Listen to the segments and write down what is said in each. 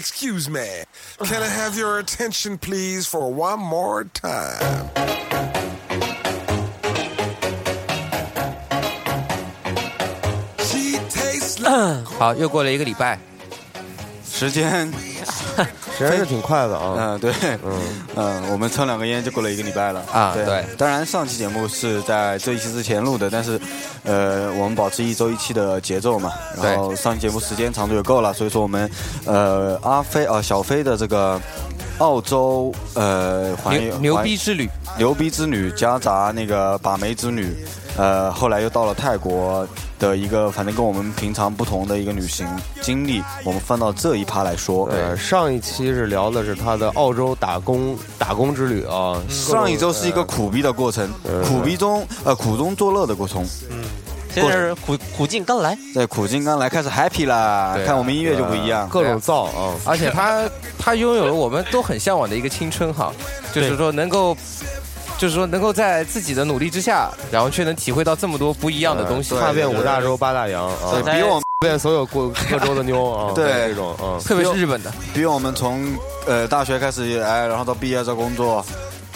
Excuse me. Can I have your attention, please, for one more time? 好，又过了一个礼拜，时间 实在是挺快的啊。嗯，对，嗯。嗯，我们抽两个烟就过了一个礼拜了。啊对。当然，上期节目是在这一期之前录的，但是，呃，我们保持一周一期的节奏嘛，然后上期节目时间长度也够了，所以说我们，呃，阿飞啊、小飞的这个澳洲呃环牛牛逼之旅，牛逼之旅夹杂那个把妹之旅，呃，后来又到了泰国的一个，反正跟我们平常不同的一个旅行经历，我们放到这一趴来说。呃，上一期是聊的是他的澳洲打工打工之旅啊。上一周是一个苦逼的过程，呃苦逼中呃苦中作乐的过程，现在是苦苦尽甘来，对苦尽甘来开始 happy 啦。啊看我们音乐就不一样，各种造啊。而且他他拥有了我们都很向往的一个青春哈，就是说能够。就是说，能够在自己的努力之下，然后却能体会到这么多不一样的东西，踏遍五大洲八大洋啊，比我们遍所有各各州的妞 啊，对这种啊。特别是日本的。比我们从呃大学开始来，然后到毕业找工作，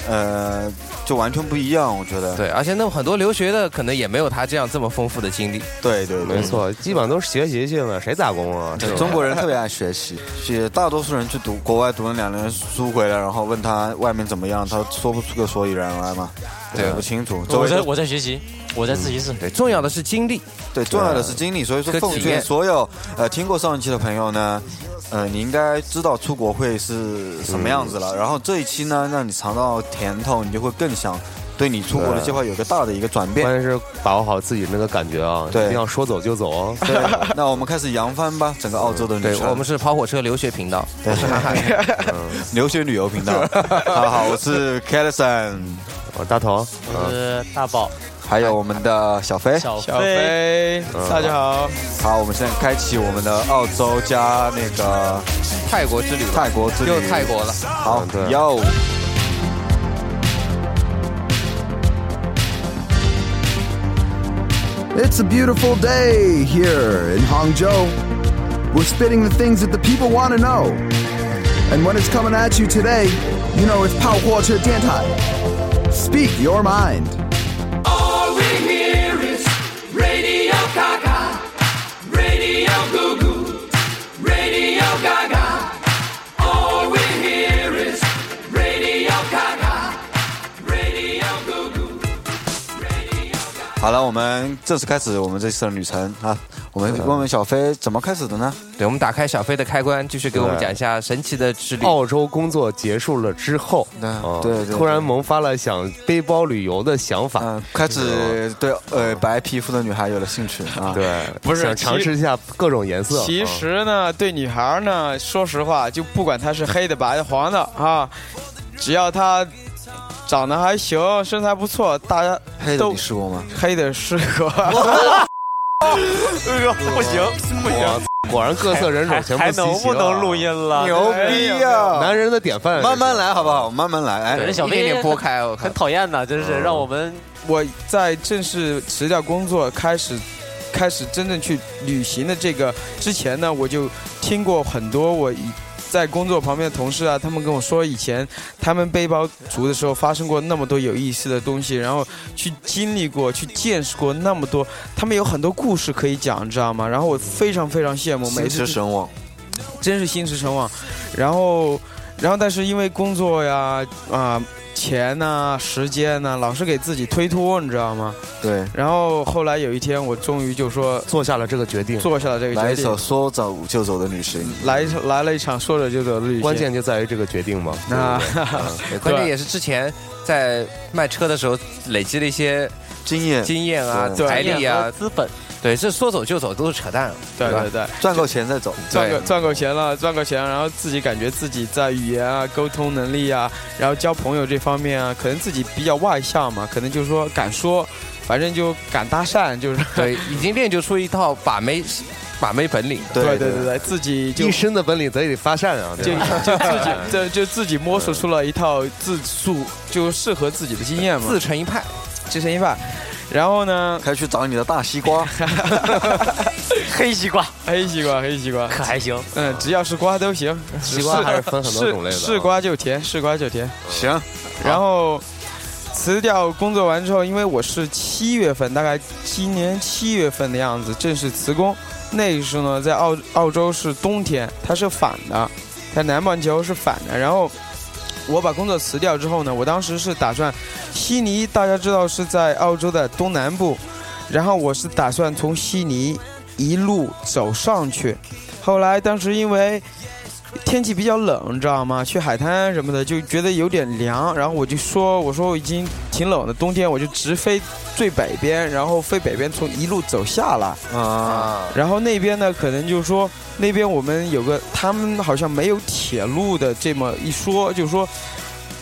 呃，就完全不一样。我觉得，对，而且那很多留学的可能也没有他这样这么丰富的经历。对对对没错，基本上都是学习性的，谁打工啊？中国人特别爱学习，是大多数人去读国外读了两年书回来，然后问他外面怎么样，他说不出个所以然来嘛，对不清楚。周围都我在我在学习，我在自习室。对，重要的是经历。对，重要的是经历，所以说奉劝所有呃听过上一期的朋友呢，呃，你应该知道出国会是什么样子了。然后这一期呢，让你尝到甜头，你就会更想对你出国的计划有一个大的一个转变。关键是把握好自己那个感觉啊，对一定要说走就走哦。对，那我们开始扬帆吧，整个澳洲的对旅程。我们是跑火车留学频道，对是哈哈。留学旅游频道。好好，我是 Kelson，我大头，我是大宝，还有我们的小飞。小小飞，大家好。好，我们现在开启我们的澳洲加那个泰国之旅吧，泰国之旅。又泰国了。好嗯对哟。 It's a beautiful day here in Hangzhou. We're spitting the things that the people want to know. And when it's coming at you today, you know it's Pao Huoche Diantai. Speak your mind. 好了，我们正式开始我们这次的旅程啊。我们问问小飞怎么开始的呢？对，我们打开小飞的开关，继续给我们讲一下神奇的之旅。澳洲工作结束了之后，对啊对对突然萌发了想背包旅游的想法。嗯，开始对呃白皮肤的女孩有了兴趣啊。对，不是想尝试一下各种颜色。其啊实呢，对女孩呢，说实话，就不管她是黑的、白的、黄的啊，只要她长得还行，身材不错，大家黑的都你试过吗？黑的试过。不行不行，果然各色人种全部还齐齐了能不能录音了？牛逼呀！男人的典范，慢慢来好不好？慢慢来，哎对，小一点飞点拨开，我很。讨厌呐，真是让我们我在正式辞掉工作，开始开始真正去旅行的这个之前呢，我就听过很多我以在工作旁边的同事啊，他们跟我说，以前他们背包族的时候发生过那么多有意思的东西，然后去经历过、去见识过那么多，他们有很多故事可以讲，你知道吗？然后我非常非常羡慕，每心次驰神往。真是心驰神往。然后，然后但是因为工作呀啊、钱呐、时间呐、老是给自己推脱，你知道吗？对，然后后来有一天，我终于就说做下了这个决定。做下了这个决定。来一首定，说走就走的旅行。来一场来了一场说走就走的旅行。关键就在于这个决定嘛。那 关键也是之前在卖车的时候累积了一些经验，经验啊、财力啊，资本，对，这说走就走都是扯淡。对对对，赚够钱再走。赚够赚够钱了，赚够钱，然后自己感觉自己在语言啊、沟通能力啊，然后交朋友这方面啊，可能自己比较外向嘛，可能就是说敢说，反正就敢搭讪，就是对，已经练就出一套把妹把妹本领。对对对对对，自己就一身的本领得得发善啊，就对？就自己 就就自己摸索出了一套自述就适合自己的经验嘛，自成一派。自成一派。然后呢，开始去找你的大西瓜。黑西瓜黑西瓜，黑西瓜，可还行。嗯，只要是瓜都行。西瓜还是分很多种类的是瓜就甜，是瓜就甜。行，然后辞掉工作完之后，因为我是七月份，大概今年七月份的样子正式辞工。那个时候呢，在澳澳洲是冬天，它是反的，在南半球是反的。然后我把工作辞掉之后呢，我当时是打算悉尼，大家知道是在澳洲的东南部，然后我是打算从悉尼一路走上去。后来当时因为天气比较冷，你知道吗？去海滩什么的就觉得有点凉，然后我就说，我说我已经挺冷的，冬天我就直飞最北边，然后飞北边从一路走下来。啊，然后那边呢，可能就是说那边我们有个，他们好像没有铁路的这么一说，就是说，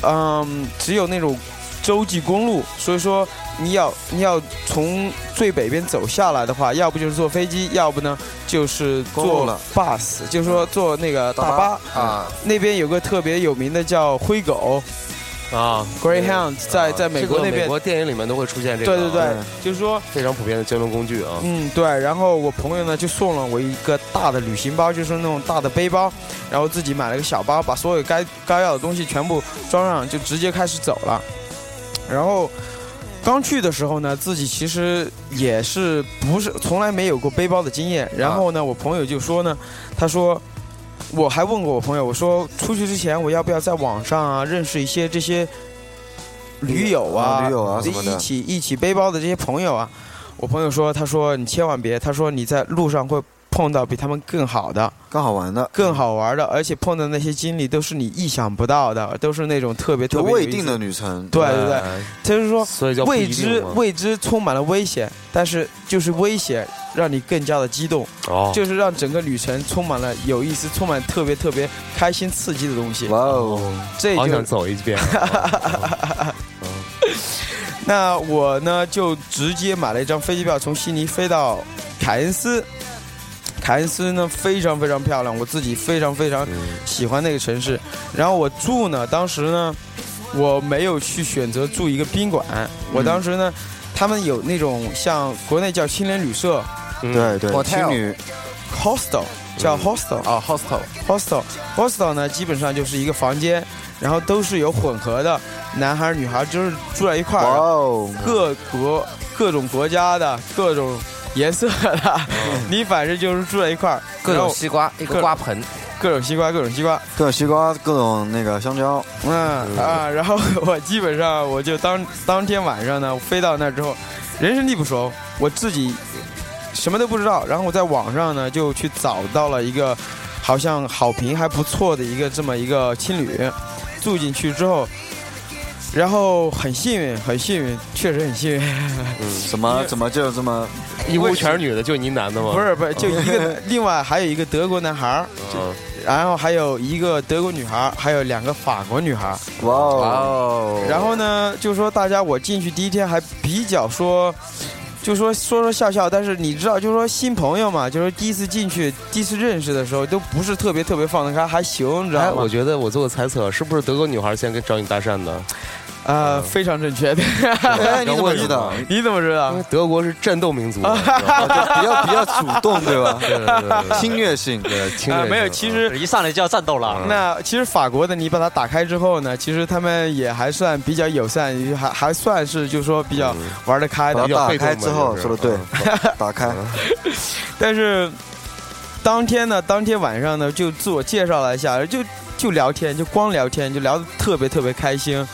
嗯，只有那种洲际公路，所以说你要你要从最北边走下来的话，要不就是坐飞机，要不呢就是坐了。bus，就是说坐那个大巴。啊，那边有个特别有名的叫灰狗。啊，Greyhound，在在美国那边。美。国电影里面都会出现这个，对对对。嗯，就是说，非常普遍的交通工具啊。嗯，对。然后我朋友呢就送了我一个大的旅行包，就是那种大的背包，然后自己买了个小包，把所有该该要的东西全部装上，就直接开始走了。然后刚去的时候呢，自己其实也是不是从来没有过背包的经验。然后呢，我朋友就说呢，他说。我还问过我朋友，我说出去之前我要不要在网上啊认识一些这些驴友啊、啊驴友啊什么的一起一起背包的这些朋友啊。我朋友说，他说你千万别，他说你在路上会碰到比他们更好的、更好玩的，更好玩的，而且碰到那些经历都是你意想不到的，都是那种特别特别未定的。旅程。对对对，哎就是说未知未知充满了危险，但是就是危险让你更加的激动，哦，就是让整个旅程充满了有意思、充满特别特别开心刺激的东西。哇哦，这就好想走一遍。那我呢就直接买了一张飞机票，从悉尼飞到凯恩斯。凯恩斯呢非常非常漂亮，我自己非常非常喜欢那个城市。然后我住呢，当时呢我没有去选择住一个宾馆，我当时呢他们有那种像国内叫青年旅社对对，Hotel。青旅。Hostel，叫 hostel 啊，hostel，hostel hostel 呢，基本上就是一个房间，然后都是有混合的，男孩女孩就是住在一块哇儿，哦，各国各种国家的各种颜色的，你反正就是住在一块儿，各种西瓜，一个瓜盆，各种西瓜，各种西瓜，各种西瓜，各种那个香蕉，嗯啊，然后 我基本上我就当当天晚上呢飞到那儿之后，人生地不熟，我自己什么都不知道，然后我在网上呢就去找到了一个好像好评还不错的一个这么一个青旅，住进去之后。然后很幸运，很幸运，确实很幸运。嗯怎么怎么就这么一屋全是女的，就你男的吗？不是不是，就一个，另外还有一个德国男孩然后还有一个德国女孩儿，还有两个法国女孩儿。哇哦，哦，然后呢，就说大家我进去第一天还比较说，就说说说笑笑，但是你知道，就说新朋友嘛，就是第一次进去、第一次认识的时候，都不是特别特别放得开，还行，你知哎，道吗我？觉得我做个猜测，是不是德国女孩先跟找你搭讪的？啊，非常正确的。哎，你怎么知道？你怎么知道因为？德国是战斗民族 比较比较主动，对吧？对对对对 侵略性，对，侵略啊没有，其实一上来就要战斗了。那其实法国的你把它打开之后呢，其实他们也还算比较友善，还还算是就是说比较玩得开的。打开之后说的对，打开，但是当天呢，当天晚上呢，就自我介绍了一下，就就聊天，就光聊天，就聊得特别特别开心。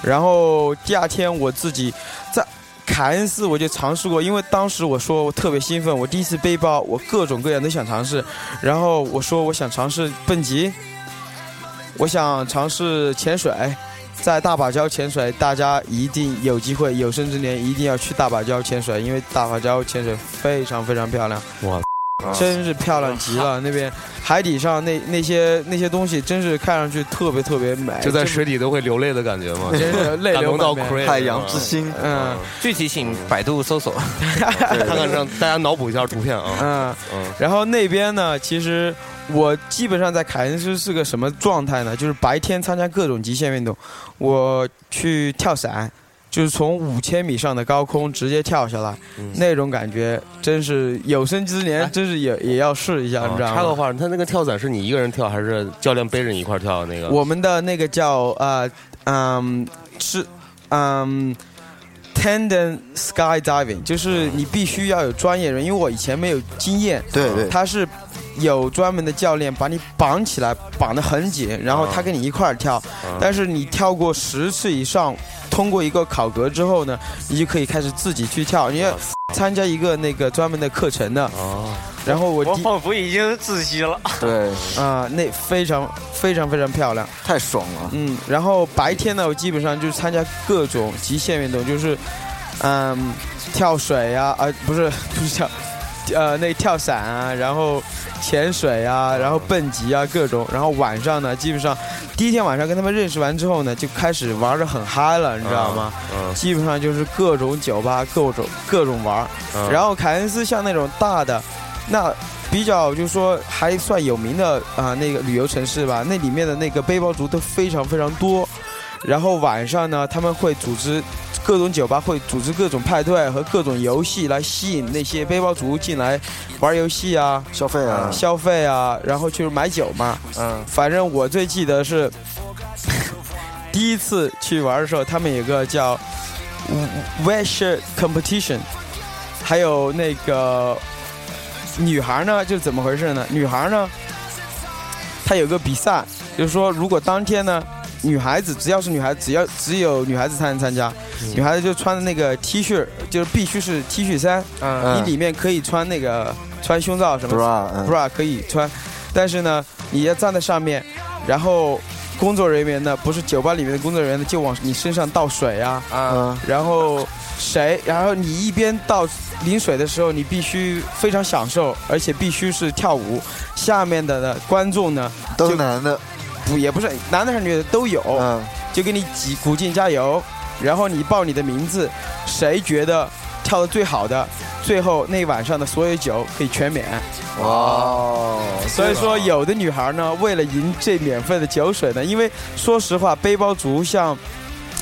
然后第二天我自己在凯恩斯我就尝试过，因为当时我说我特别兴奋，我第一次背包，我各种各样都想尝试。然后我说我想尝试蹦极，我想尝试潜水。在大堡礁潜水，大家一定有机会，有生之年一定要去大堡礁潜水，因为大堡礁潜水非常非常漂亮。哇，真是漂亮极了！那边海底上那那些那些东西，真是看上去特别特别美，就在水底都会流泪的感觉嘛，真是泪流到海洋之心，嗯。具体请百度搜索。看看让大家脑补一下图片啊，嗯，嗯，然后那边呢，其实我基本上在凯恩斯是个什么状态呢？就是白天参加各种极限运动，我去跳伞，就是从五千米上的高空直接跳下来，那种感觉真是有生之年，真是也也要试一下，你知道吗？插个话，他那个跳伞是你一个人跳，还是教练背着你一块儿跳？那个？我们的那个叫呃嗯是嗯 tandem skydiving，就是你必须要有专业人，因为我以前没有经验，对对。他是有专门的教练把你绑起来，绑得很紧，然后他跟你一块儿跳，但是你跳过十次以上。通过一个考核之后呢，你就可以开始自己去跳。你要参加一个那个专门的课程的。哦，然后我我仿佛已经窒息了。对，啊、那非常非常非常漂亮。太爽了。嗯，然后白天呢，我基本上就是参加各种极限运动，就是，嗯，跳水啊，啊、不是不是跳，呃，那跳伞啊，然后潜水啊，然后蹦极啊，各种。然后晚上呢，基本上第一天晚上跟他们认识完之后呢，就开始玩的很嗨了，你知道吗？嗯基本上就是各种酒吧，各种各种玩。嗯然后凯恩斯像那种大的，那比较就是说还算有名的啊、那个旅游城市吧，那里面的那个背包族都非常非常多。然后晚上呢，他们会组织各种酒吧会组织各种派对和各种游戏来吸引那些背包族进来玩游戏啊、消费啊，消费啊，然后去买酒嘛。嗯，反正我最记得是第一次去玩的时候，他们有个叫 w e s h Competition，还有那个女孩呢，就怎么回事呢？女孩呢，她有个比赛，就是说如果当天呢。女孩子只要是女孩子，只要只有女孩子才能参加。女孩子就穿的那个 T 恤，就是必须是 T 恤衫，嗯。你里面可以穿那个穿胸罩什么 bra，嗯。bra 可以穿，但是呢，你要站在上面，然后工作人员呢，不是酒吧里面的工作人员呢，就往你身上倒水啊，啊，然后谁，然后你一边倒淋水的时候，你必须非常享受，而且必须是跳舞，下面的呢观众呢都男的，不也不是男的还是女的都有，嗯，就给你挤鼓劲加油，然后你报你的名字，谁觉得跳的最好的，最后那晚上的所有酒可以全免。哦，所以说，有的女孩呢，为了赢这免费的酒水呢，因为说实话，背包族像。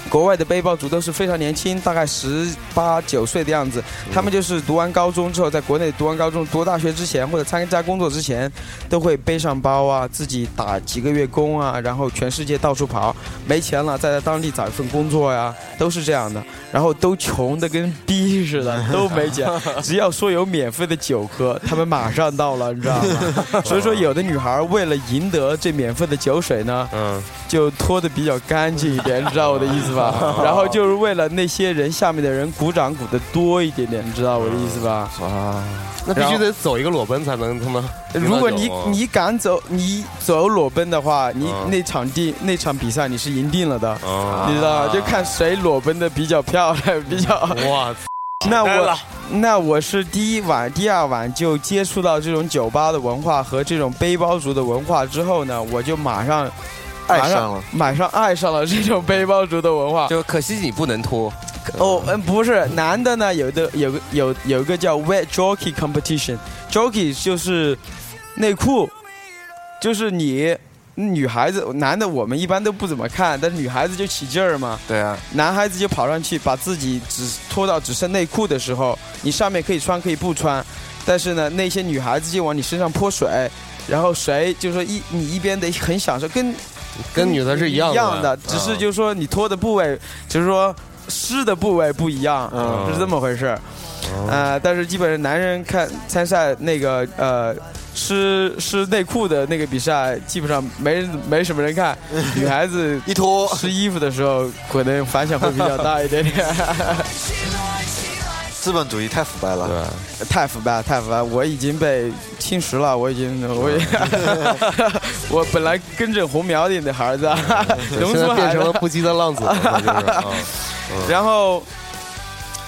国外的背包族都是非常年轻，大概十八九岁的样子。他们就是读完高中之后，在国内读完高中、读大学之前，或者参加工作之前，都会背上包啊，自己打几个月工啊，然后全世界到处跑。没钱了，再在当地找一份工作呀，都是这样的。然后都穷的跟逼似的，都没钱。只要说有免费的酒喝，他们马上到了，你知道吗？所以说，有的女孩为了赢得这免费的酒水呢，嗯，就脱的比较干净一点，你知道我的意思吧？然后就是为了那些人下面的人鼓掌鼓的多一点点，你知道我的意思吧？啊，那必须得走一个裸奔才能他妈。如果你你敢走，你走裸奔的话，你嗯那场地那场比赛你是赢定了的，啊，你知道吧？就看谁裸奔的比较漂亮，比较。哇，那我那我是第一晚、第二晚就接触到这种酒吧的文化和这种背包族的文化之后呢，我就马上爱上了，马上爱上了这种背包族的文化。就可惜你不能脱，哦，嗯，不是，男的呢，有的有个有有一个叫 wet jockey competition，jockey 就是内裤，就是你女孩子，男的我们一般都不怎么看，但是女孩子就起劲儿嘛，对啊，男孩子就跑上去把自己只脱到只剩内裤的时候，你上面可以穿可以不穿，但是呢，那些女孩子就往你身上泼水，然后谁就说一你一边得很享受，跟跟女的是一样的。一样的，只是就是说你脱的部位，就是说湿的部位不一样，嗯。是这么回事儿。呃，但是基本上男人看参赛那个呃湿湿内裤的那个比赛，基本上没人没什么人看，女孩子一脱，湿衣服的时候，可能反响会比较大一点点。资本主义太腐败了，对，太腐败，太腐败！我已经被侵蚀了，我已经，我也，我本来跟着红苗的那孩子，农现在变成了不羁的浪子然后，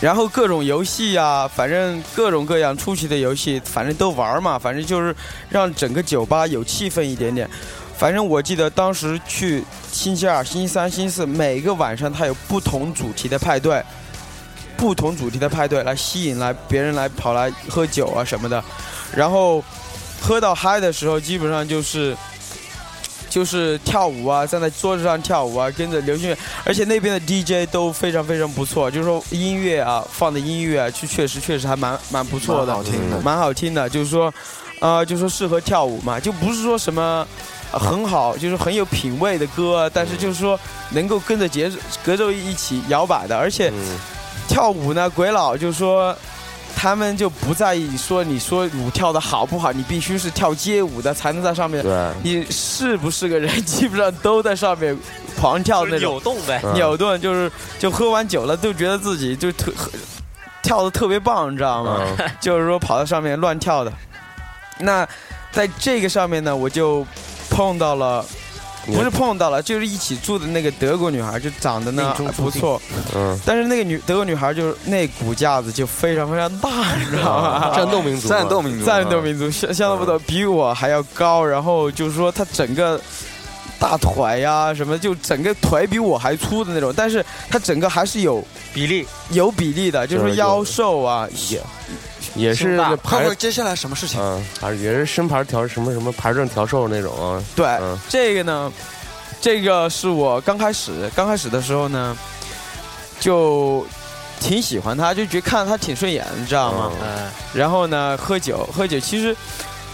然后各种游戏呀、反正各种各样出奇的游戏，反正都玩嘛，反正就是让整个酒吧有气氛一点点。反正我记得当时去星期二、星期三、星期四，每个晚上它有不同主题的派对，不同主题的派对来吸引来别人来跑来喝酒啊什么的，然后喝到嗨的时候，基本上就是就是跳舞啊，站在桌子上跳舞啊，跟着流行乐，而且那边的 DJ 都非常非常不错，就是说音乐啊放的音乐啊，就确实确实还蛮蛮不错的，蛮好听的蛮好听的，就是说，呃，就说适合跳舞嘛，就不是说什么。呃很好，就是很有品味的歌，但是就是说能够跟着节奏节奏一起摇摆的，而且嗯跳舞呢，鬼佬就是说他们就不在意说你说舞跳的好不好，你必须是跳街舞的才能在上面。对，你是不是个人，基本上都在上面狂跳那种扭动呗。嗯 扭动，就是就喝完酒了就觉得自己就特跳的特别棒，你知道吗？嗯就是说跑到上面乱跳的。那在这个上面呢，我就碰到了。你不是碰到了，就是一起住的那个德国女孩，就长得呢不错，嗯，但是那个女德国女孩就是那骨架子就非常非常大，你知道吗？战斗民族，战斗民族，战斗民族相相当不错，比我还要高，然后就是说她整个大腿呀、什么，就整个腿比我还粗的那种，但是她整个还是有比例。有比例的，就是说就是腰瘦啊，也是胸大会排不会接下来什么事情？嗯，还是也是身牌调什么什么牌证调售那种啊，对，嗯这个呢，这个是我刚开始刚开始的时候呢，就挺喜欢他，就觉得看他挺顺眼，你知道吗？然后呢，喝酒，喝酒，其实，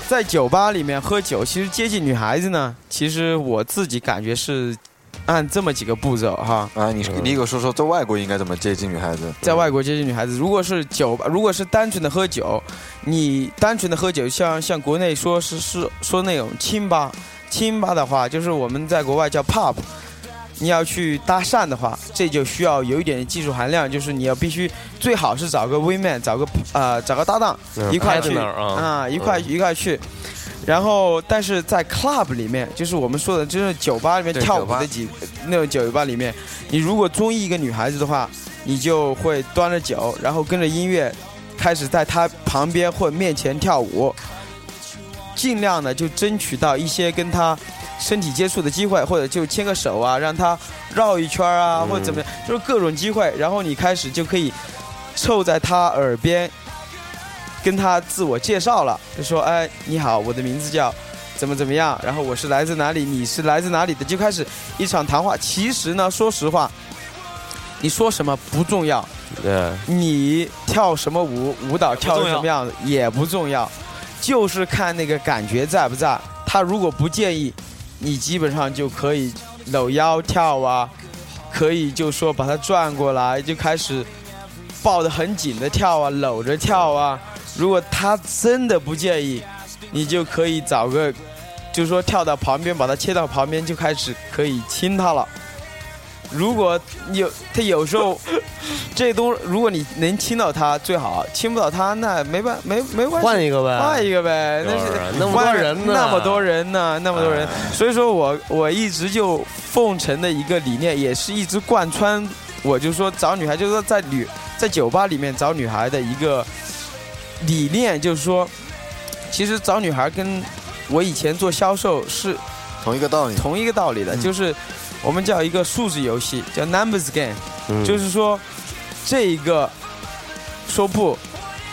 在酒吧里面喝酒，其实接近女孩子呢，其实我自己感觉是按这么几个步骤哈。啊，你你给我说说，在外国应该怎么接近女孩子？在外国接近女孩子，如果是酒吧，如果是单纯的喝酒，你单纯的喝酒，像像国内说是是说那种清吧，清吧的话，就是我们在国外叫 pub。你要去搭讪的话，这就需要有一点技术含量，就是你要必须最好是找个 w o m a n 找个呃找个搭档嗯一块去啊一块一块去。然后，但是在 club 里面，就是我们说的，就是酒吧里面跳舞的几那种酒吧里面，你如果中意一个女孩子的话，你就会端着酒，然后跟着音乐，开始在她旁边或面前跳舞，尽量的就争取到一些跟她身体接触的机会，或者就牵个手啊，让她绕一圈啊，或者怎么样，就是各种机会。然后你开始就可以凑在她耳边，跟他自我介绍了，就说：“哎，你好，我的名字叫。”怎么怎么样？然后我是来自哪里？你是来自哪里的？就开始一场谈话。其实呢，说实话，你说什么不重要，对，你跳什么舞，舞蹈跳什么样子也不重要，就是看那个感觉在不在。他如果不介意，你基本上就可以搂腰跳啊，可以就说把它转过来，就开始抱得很紧的跳啊，搂着跳啊。如果他真的不介意，你就可以找个，就是说跳到旁边，把他切到旁边，就开始可以亲他了。如果有他有时候这东，如果你能亲到他最好，亲不到他那没办没没关系，换一个呗，换一个呗，那就是是那么多人呢。那么多人呢，那么多人。哎，所以说我我一直就奉承的一个理念，也是一直贯穿，我就说找女孩，就是说在女在酒吧里面找女孩的一个理念，就是说，其实找女孩跟我以前做销售是同一个道理。同一个道理的，就是我们叫一个数字游戏，叫 numbers game。嗯就是说，这一个说不，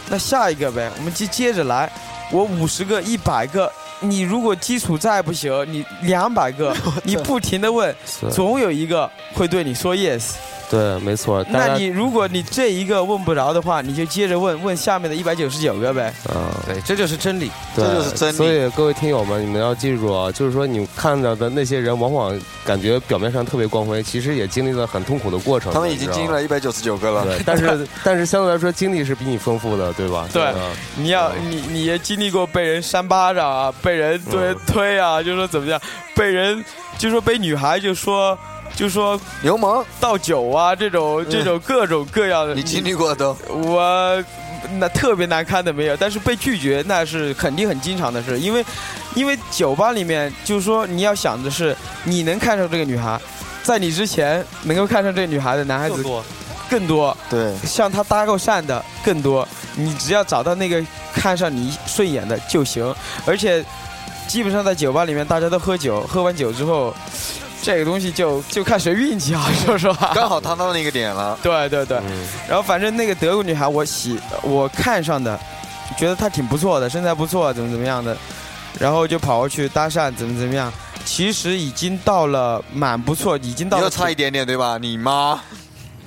那下一个呗，我们接接着来。我五十个、一百个，你如果基础再不行，你两百个，你不停的问，总有一个会对你说 yes。对，没错。那你如果你这一个问不着的话，你就接着问问下面的一百九十九个呗。嗯，对，这就是真理。对，这就是真理所以各位听友们，你们要记住啊，就是说你看到的那些人，往往感觉表面上特别光辉，其实也经历了很痛苦的过程。他们已经经历了一百九十九个了。对，但是 但是相对来说，经历是比你丰富的，对吧？对吧你要你你也经历过被人扇巴掌啊，被人推嗯推啊，就说怎么样，被人就说被女孩就说就说流氓，倒酒啊这种这种各种各样的，你经历过都。我那特别难堪的没有，但是被拒绝那是肯定很经常的事，因为因为酒吧里面就是说你要想的是你能看上这个女孩，在你之前能够看上这个女孩的男孩子更多。更多，对，向她搭过讪的更多，你只要找到那个看上你顺眼的就行，而且基本上在酒吧里面大家都喝酒，喝完酒之后。这个东西就就看谁运气好，说实话。刚好他到那个点了。对对对，嗯然后反正那个德国女孩，我喜我看上的，觉得她挺不错的，身材不错，怎么怎么样的，然后就跑过去搭讪，怎么怎么样。其实已经到了蛮不错，已经到了又差一点点对吧？你妈，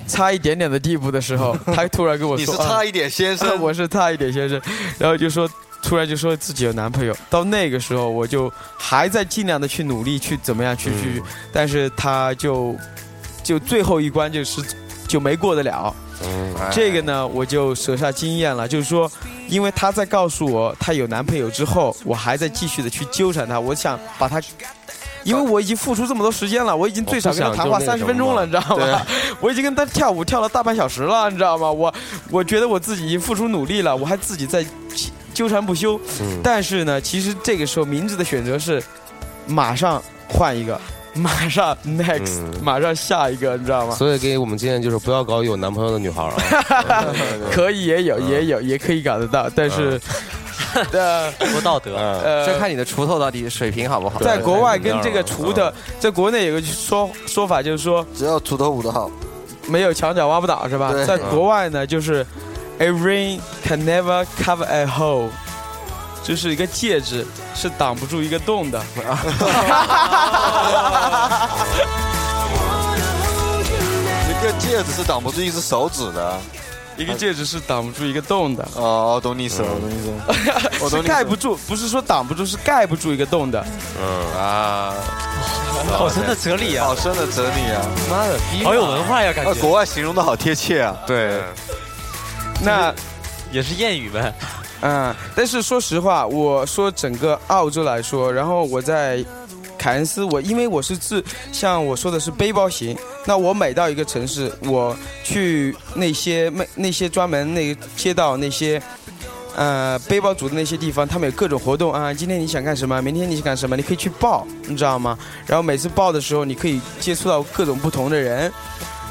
差一点点的地步的时候，他突然跟我说你：“是差一点先啊生。我是差一点先生。”然后就说，突然就说自己有男朋友。到那个时候，我就还在尽量的去努力去怎么样去去，但是他就就最后一关就是就没过得了。嗯，这个呢，我就舍下经验了，就是说，因为他在告诉我她有男朋友之后，我还在继续的去纠缠她，我想把她。因为我已经付出这么多时间了，我已经最少跟她谈话三十分钟了，你知道吗？我已经跟她跳舞跳了大半小时了，你知道吗？我我觉得我自己已经付出努力了，我还自己在纠缠不休。嗯但是呢，其实这个时候明智的选择是马上换一个，马上 next，、嗯马上下一个，你知道吗？所以给我们建议就是不要搞有男朋友的女孩啊。可以也有，也有，也可以搞得到，但是，呃不道德。嗯，呃，这看你的锄头到底水平好不好。在国外跟这个锄的嗯，在国内有个说说法，就是说只要锄头舞得好，没有墙角挖不倒，是吧？在国外呢，就是 a ring can never cover a hole，就是一个戒指是挡不住一个洞的。一个戒指是挡不住一只手指的。一个戒指是挡不住一个洞的，哦，懂你意思了，我懂你意思了。我懂是你意思盖不住，不是说挡不住，是盖不住一个洞的。嗯啊，好深的哲理啊好，深的哲理啊！妈的！好有文化呀，感啊，觉。国外形容的好贴切啊。对，那也是谚语呗。嗯，但是说实话，我说整个澳洲来说，然后我在凯恩斯，我因为我是自像我说的是背包型，那我每到一个城市，我去那些那那些专门那个街道那些。呃，背包族的那些地方，他们有各种活动啊。今天你想干什么？明天你想干什么？你可以去报，你知道吗？然后每次报的时候，你可以接触到各种不同的人。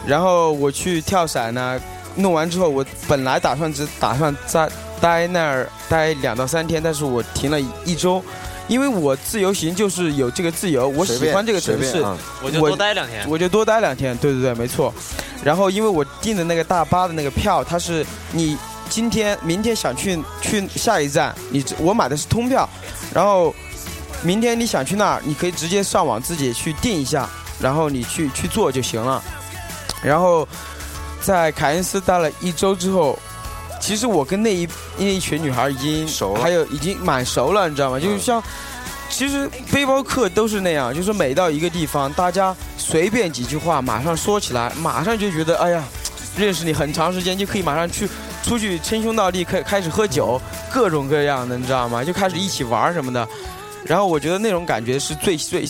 然后我去跳伞呢，弄完之后，我本来打算只打算在待那儿待两到三天，但是我停了一周，因为我自由行就是有这个自由，我喜欢这个城市，我就多待两天。我就多待两天。对对对，没错。然后因为我订的那个大巴的那个票，它是你今天、明天想去去下一站，你我买的是通票，然后明天你想去那儿，你可以直接上网自己去订一下，然后你去去做就行了。然后在凯恩斯待了一周之后，其实我跟那一那一群女孩已经熟了还有已经蛮熟了，你知道吗？就是像。其实背包客都是那样，就是每到一个地方，大家随便几句话，马上说起来，马上就觉得，哎呀，认识你很长时间，就可以马上去出去称兄道弟，开开始喝酒，各种各样的，你知道吗？就开始一起玩什么的。然后我觉得那种感觉是最最，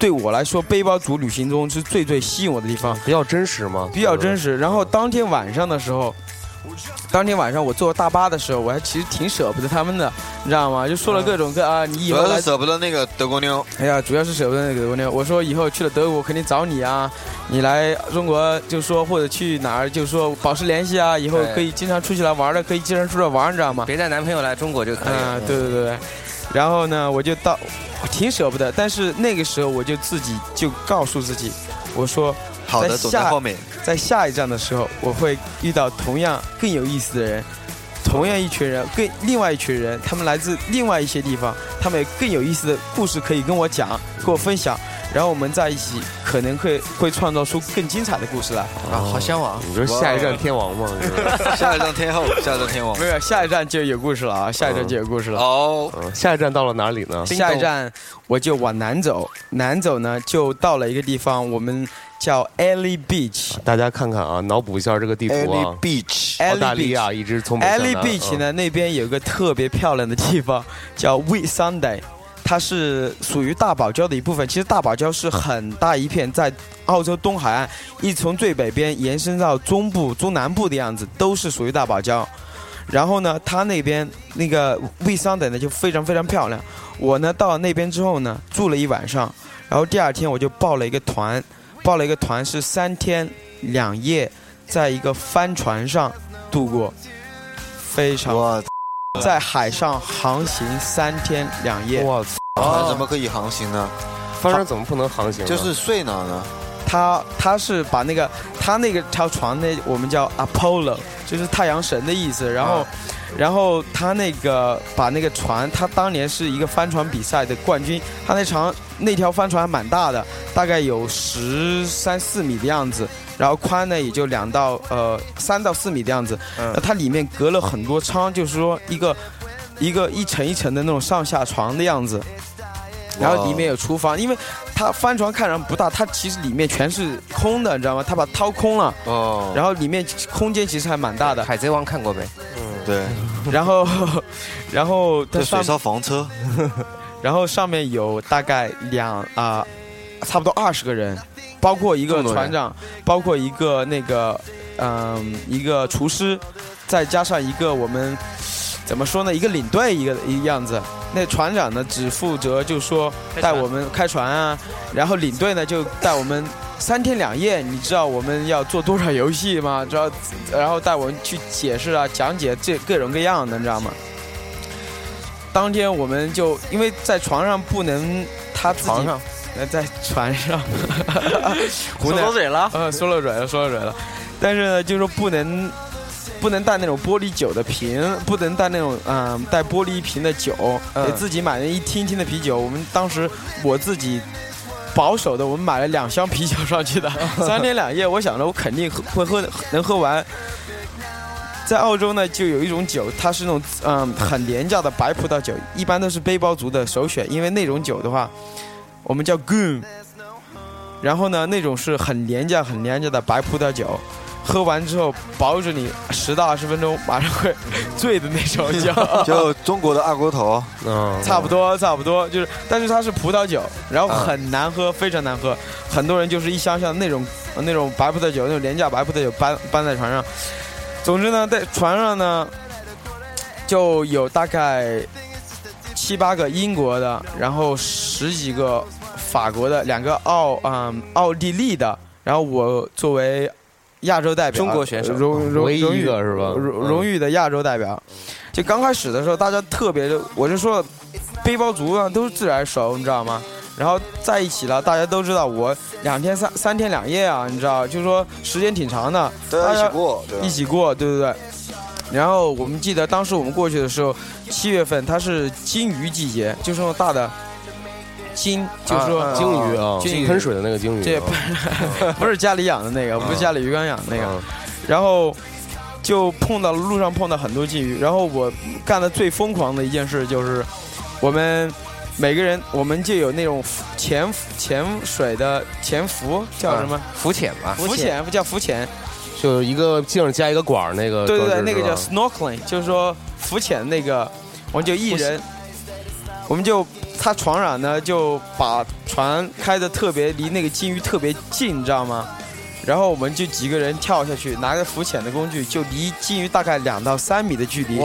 对我来说，背包族旅行中是最最吸引我的地方。比较真实嘛，比较真实。然后当天晚上的时候，当天晚上我坐大巴的时候，我还其实挺舍不得他们的，你知道吗？就说了各种各啊，你以后舍不得那个德国妞。哎呀，主要是舍不得那个德国妞。我说以后去了德国肯定找你啊，你来中国就说或者去哪儿就说保持联系啊，以后可以经常出去来玩的，可以经常出来玩，你知道吗？别带男朋友来中国就可以啊、对对对。然后呢，我就到，我挺舍不得，但是那个时候我就自己就告诉自己，我说好的，走在后面。在下一站的时候，我会遇到同样更有意思的人，同样一群人，更另外一群人，他们来自另外一些地方，他们有更有意思的故事可以跟我讲，跟我分享，然后我们在一起可能会会创造出更精彩的故事来。啊，好向往。你说下一站天王吗？下一站天后，下一站天王。没有，下一站就有故事了啊！下一站就有故事了。哦，嗯下一站到了哪里呢？下一站我就往南走，南走呢就到了一个地方，我们叫 Ellie Beach。大家看看啊，脑补一下这个地图 Ellie 啊。Beach，澳大利亚一直从北向 Ellie Beach 嗯呢，那边有个特别漂亮的地方叫 Whit Sunday，它是属于大堡礁的一部分。其实大堡礁是很大一片，在澳洲东海岸，一从最北边延伸到中部、中南部的样子，都是属于大堡礁。然后呢，它那边那个 Whit Sunday 呢就非常非常漂亮。我呢到了那边之后呢，住了一晚上，然后第二天我就报了一个团，报了一个团是三天两夜，在一个帆船上度过，非常，在海上航行三天两夜。我操，船怎么可以航行呢？帆船怎么不能航行？就是睡哪呢？他他是把那个他那个条船那，我们叫 Apollo，就是太阳神的意思。然后，然后他那个把那个船，他当年是一个帆船比赛的冠军，他那长那条帆船还蛮大的，大概有十三四米的样子，然后宽呢也就两到呃三到四米的样子。嗯那它里面隔了很多舱，就是说一个一个一层一层的那种上下床的样子。然后里面有厨房，因为它帆船看上不大，它其实里面全是空的，你知道吗？它把它掏空了，哦，然后里面空间其实还蛮大的。海贼王看过没？对，然后，然后它上这水上房车，然后上面有大概两啊、差不多二十个人，包括一个船长，包括一个那个嗯、一个厨师，再加上一个我们怎么说呢，一个领队一个一个样子。那船长呢，只负责就说带我们开船啊，然后领队呢就带我们三天两夜。你知道我们要做多少游戏吗？知道，然后带我们去解释啊，讲解这各种各样的，你知道吗？当天我们就因为在床上不能他自己床上呃在船上，湖说南漏嘴了。呃说漏嘴了说漏嘴了，但是呢就是说不能不能带那种玻璃酒的瓶，不能带那种嗯、带玻璃瓶的酒，嗯给自己买那一听听的啤酒。我们当时我自己。保守的，我们买了两箱啤酒上去的，三天两夜，我想着我肯定喝会喝能喝完。在澳洲呢，就有一种酒，它是那种嗯很廉价的白葡萄酒，一般都是背包族的首选，因为那种酒的话，我们叫 goon，然后呢，那种是很廉价、很廉价的白葡萄酒，喝完之后保准你十到二十分钟马上会醉的那种酒，就中国的二锅头，嗯，差不多差不多，就是，但是它是葡萄酒，然后很难喝，非常难喝，很多人就是一箱箱那种那种白葡萄酒，那种廉价白葡萄酒搬搬在船上。总之呢，在船上呢，就有大概七八个英国的，然后十几个法国的，两个奥嗯奥地利的，然后我作为亚洲代表，中国选手荣荣唯一荣誉一个是吧？荣誉的亚洲代表。就刚开始的时候，大家特别的，我就说，背包族啊都是自来熟，你知道吗？然后在一起了，大家都知道我两天三三天两夜啊，你知道，就是说时间挺长的，一大家起过，对一起过，对不对。然后我们记得当时我们过去的时候，七月份它是金鱼季节，就是那种大的金，就是说、啊鲸鱼啊，鲸鱼喷水的那个鲸鱼这啊，不是家里养的那个，不是家里鱼缸养的那个。嗯然后就碰到路上碰到很多金鱼，然后我干的最疯狂的一件事就是，我们每个人我们就有那种潜潜水的潜伏叫什么？浮潜吧，浮潜不叫浮潜，就是一个镜儿加一个管儿那个对对对，那个叫 snorkeling，就是说浮潜那个，我们就一人，我们就他船长呢就把船开的特别离那个金鱼特别近，你知道吗？然后我们就几个人跳下去，拿个浮潜的工具，就离金鱼大概两到三米的距离，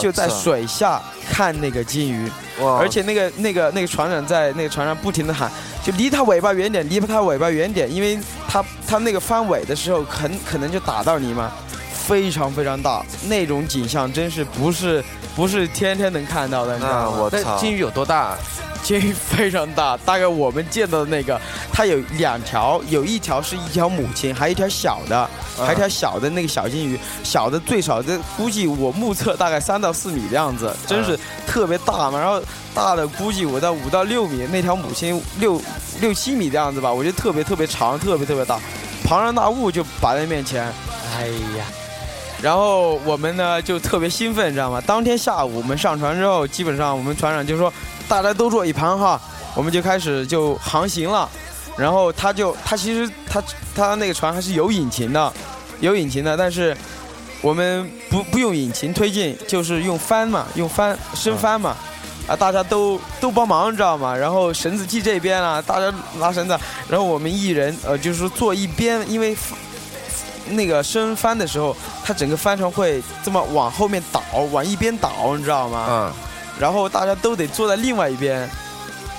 就在水下看那个金鱼，哇，而且那个那个那个船长在那个船上不停的喊，就离它尾巴远点，离它尾巴远点，因为它它那个翻尾的时候，很可能就打到你嘛，非常非常大，那种景象真是不是不是天天能看到的，你知那道吗？我操，那金鱼有多大？金鱼非常大，大概我们见到的那个，它有两条，有一条是一条母亲，还有一条小的，还有一条小的那个小金鱼，小的最少的估计我目测大概三到四米的样子，真是特别大嘛。然后大的估计我在五到六米，那条母亲六六七米的样子吧，我觉得特别特别长，特别特别大，庞然大物就摆在面前。哎呀，然后我们呢就特别兴奋，你知道吗？当天下午我们上船之后，基本上我们船长就说大家都坐一旁哈，我们就开始就航行了。然后他就他其实他他那个船还是有引擎的，有引擎的，但是我们不不用引擎推进，就是用帆嘛，用帆升帆嘛。啊，大家都都帮忙，你知道吗？然后绳子系这边啊，大家拉绳子，然后我们一人呃，就是坐一边，因为那个升帆的时候，它整个帆船会这么往后面倒，往一边倒，你知道吗？嗯，然后大家都得坐在另外一边，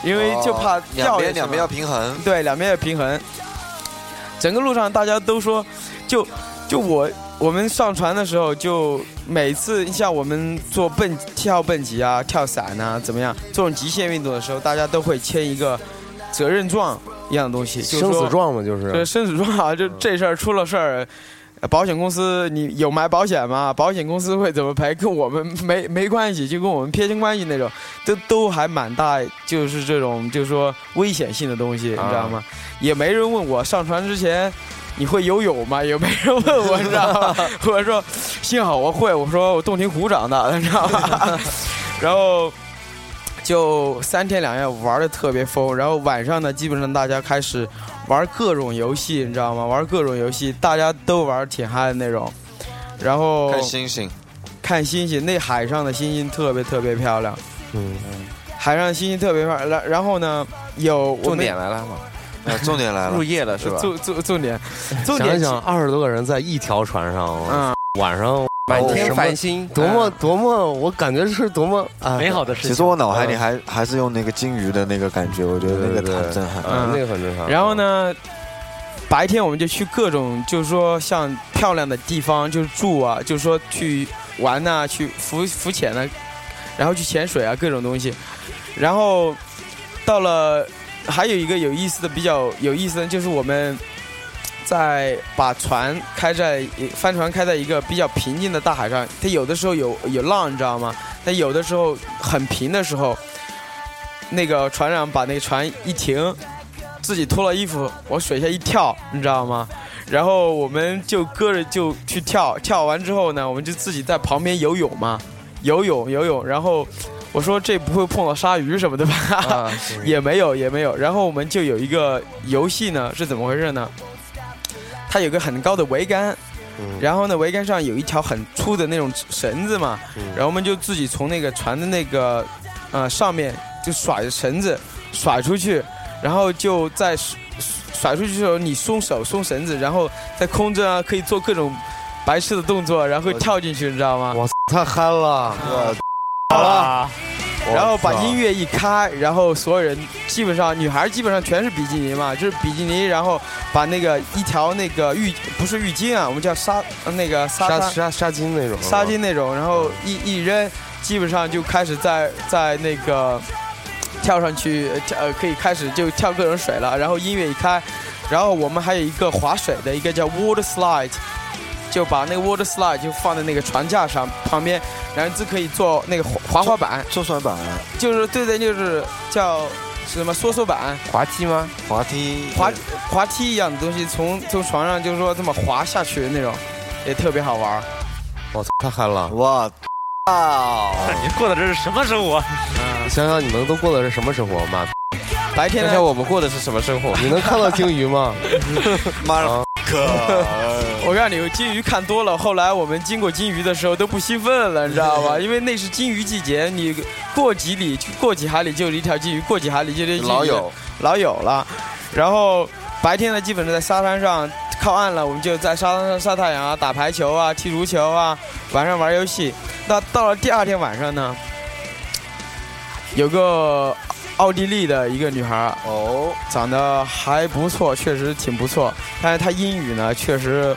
因为就怕哦两掉下去嘛边两边要平衡，对，两边要平衡。整个路上大家都说，就就我我们上船的时候，就每次像我们做蹦跳蹦极啊、跳伞啊，怎么样，这种极限运动的时候，大家都会签一个责任状，一样的东西，就是生死状嘛，就是对生死状啊，就这事儿出了事儿，呃保险公司你有买保险吗？保险公司会怎么赔？跟我们没 没关系，就跟我们撇清关系那种，都都还蛮大，就是这种就是说危险性的东西，你知道吗？也没人问我上船之前。你会游泳吗？也没人问我，你知道吗？我说幸好我会，我说我洞庭湖长大的，你知道吗？然后就三天两夜玩的特别疯，然后晚上呢，基本上大家开始玩各种游戏，你知道吗？玩各种游戏，大家都玩挺嗨的那种。然后看星星，看星星，那海上的星星特别特别漂亮，嗯，海上的星星特别漂亮。然然后呢，有重点来了嘛，啊重点来了入，夜了是吧？重重重点，重点想一想，二十多个人在一条船上，嗯，晚上满天繁星，多么多么，我感觉是多么啊美好的事情。其实我脑海里还还是用那个金鱼的那个感觉，我觉得那个很震撼。啊，那个很震撼。然后？呢，白天我们就去各种，就是说像漂亮的地方，就是住啊，就是说去玩呐、去浮浮潜呐、然后去潜水啊，各种东西。然后到了，还有一个有意思的，比较有意思的就是我们在把船开在帆船开在一个比较平静的大海上，它有的时候有有浪，你知道吗？它有的时候很平的时候，那个船长把那个船一停，自己脱了衣服往水下一跳，你知道吗？然后我们就搁着就去跳，跳完之后呢，我们就自己在旁边游泳嘛，游泳游泳。然后我说这不会碰到鲨鱼什么的吧？啊，也没有也没有。然后我们就有一个游戏呢，是怎么回事呢？它有个很高的桅杆，然后呢，桅杆上有一条很粗的那种绳子嘛，然后我们就自己从那个船的那个呃上面就甩着绳子甩出去，然后就在甩甩出去的时候，你松手松绳子，然后在空中啊可以做各种白痴的动作，然后跳进去，你知道吗？哇，太憨了！好了。然后把音乐一开，然后所有人基本上女孩基本上全是比基尼嘛，就是比基尼，然后把那个一条那个浴不是浴巾啊，我们叫纱呃那个纱纱纱纱纱巾那种，纱巾那种，然后一一扔，基本上就开始在在那个跳上去，呃可以开始就跳各种水了。然后音乐一开，然后我们还有一个划水的一个叫 water slide，就把那个 water slide 就放在那个船架上旁边，然后就可以做那个滑滑滑板，坐船板、就是对对，就是叫什么缩缩板、滑梯吗？滑梯、滑滑梯一样的东西，从从床上就是说这么滑下去的那种，也特别好玩。我操，太嗨了！哇，啊！你过的这是什么生活？你 想想你们都过的是什么生活？妈，白天呢想想我们过的是什么生活？你能看到鲸鱼吗？妈的啊可！我告诉你，鲸鱼看多了，后来我们经过鲸鱼的时候都不兴奋了，你知道吧？因为那是鲸鱼季节，你过几里、过几海里就有一条鲸鱼，过几海里就有老友老友了。然后白天呢，基本上在沙滩上靠岸了，我们就在沙滩上晒太阳啊、打排球啊、踢足球啊，晚上玩游戏。那到了第二天晚上呢，有个奥地利的一个女孩儿哦，长得还不错，确实挺不错。但是她英语呢，确实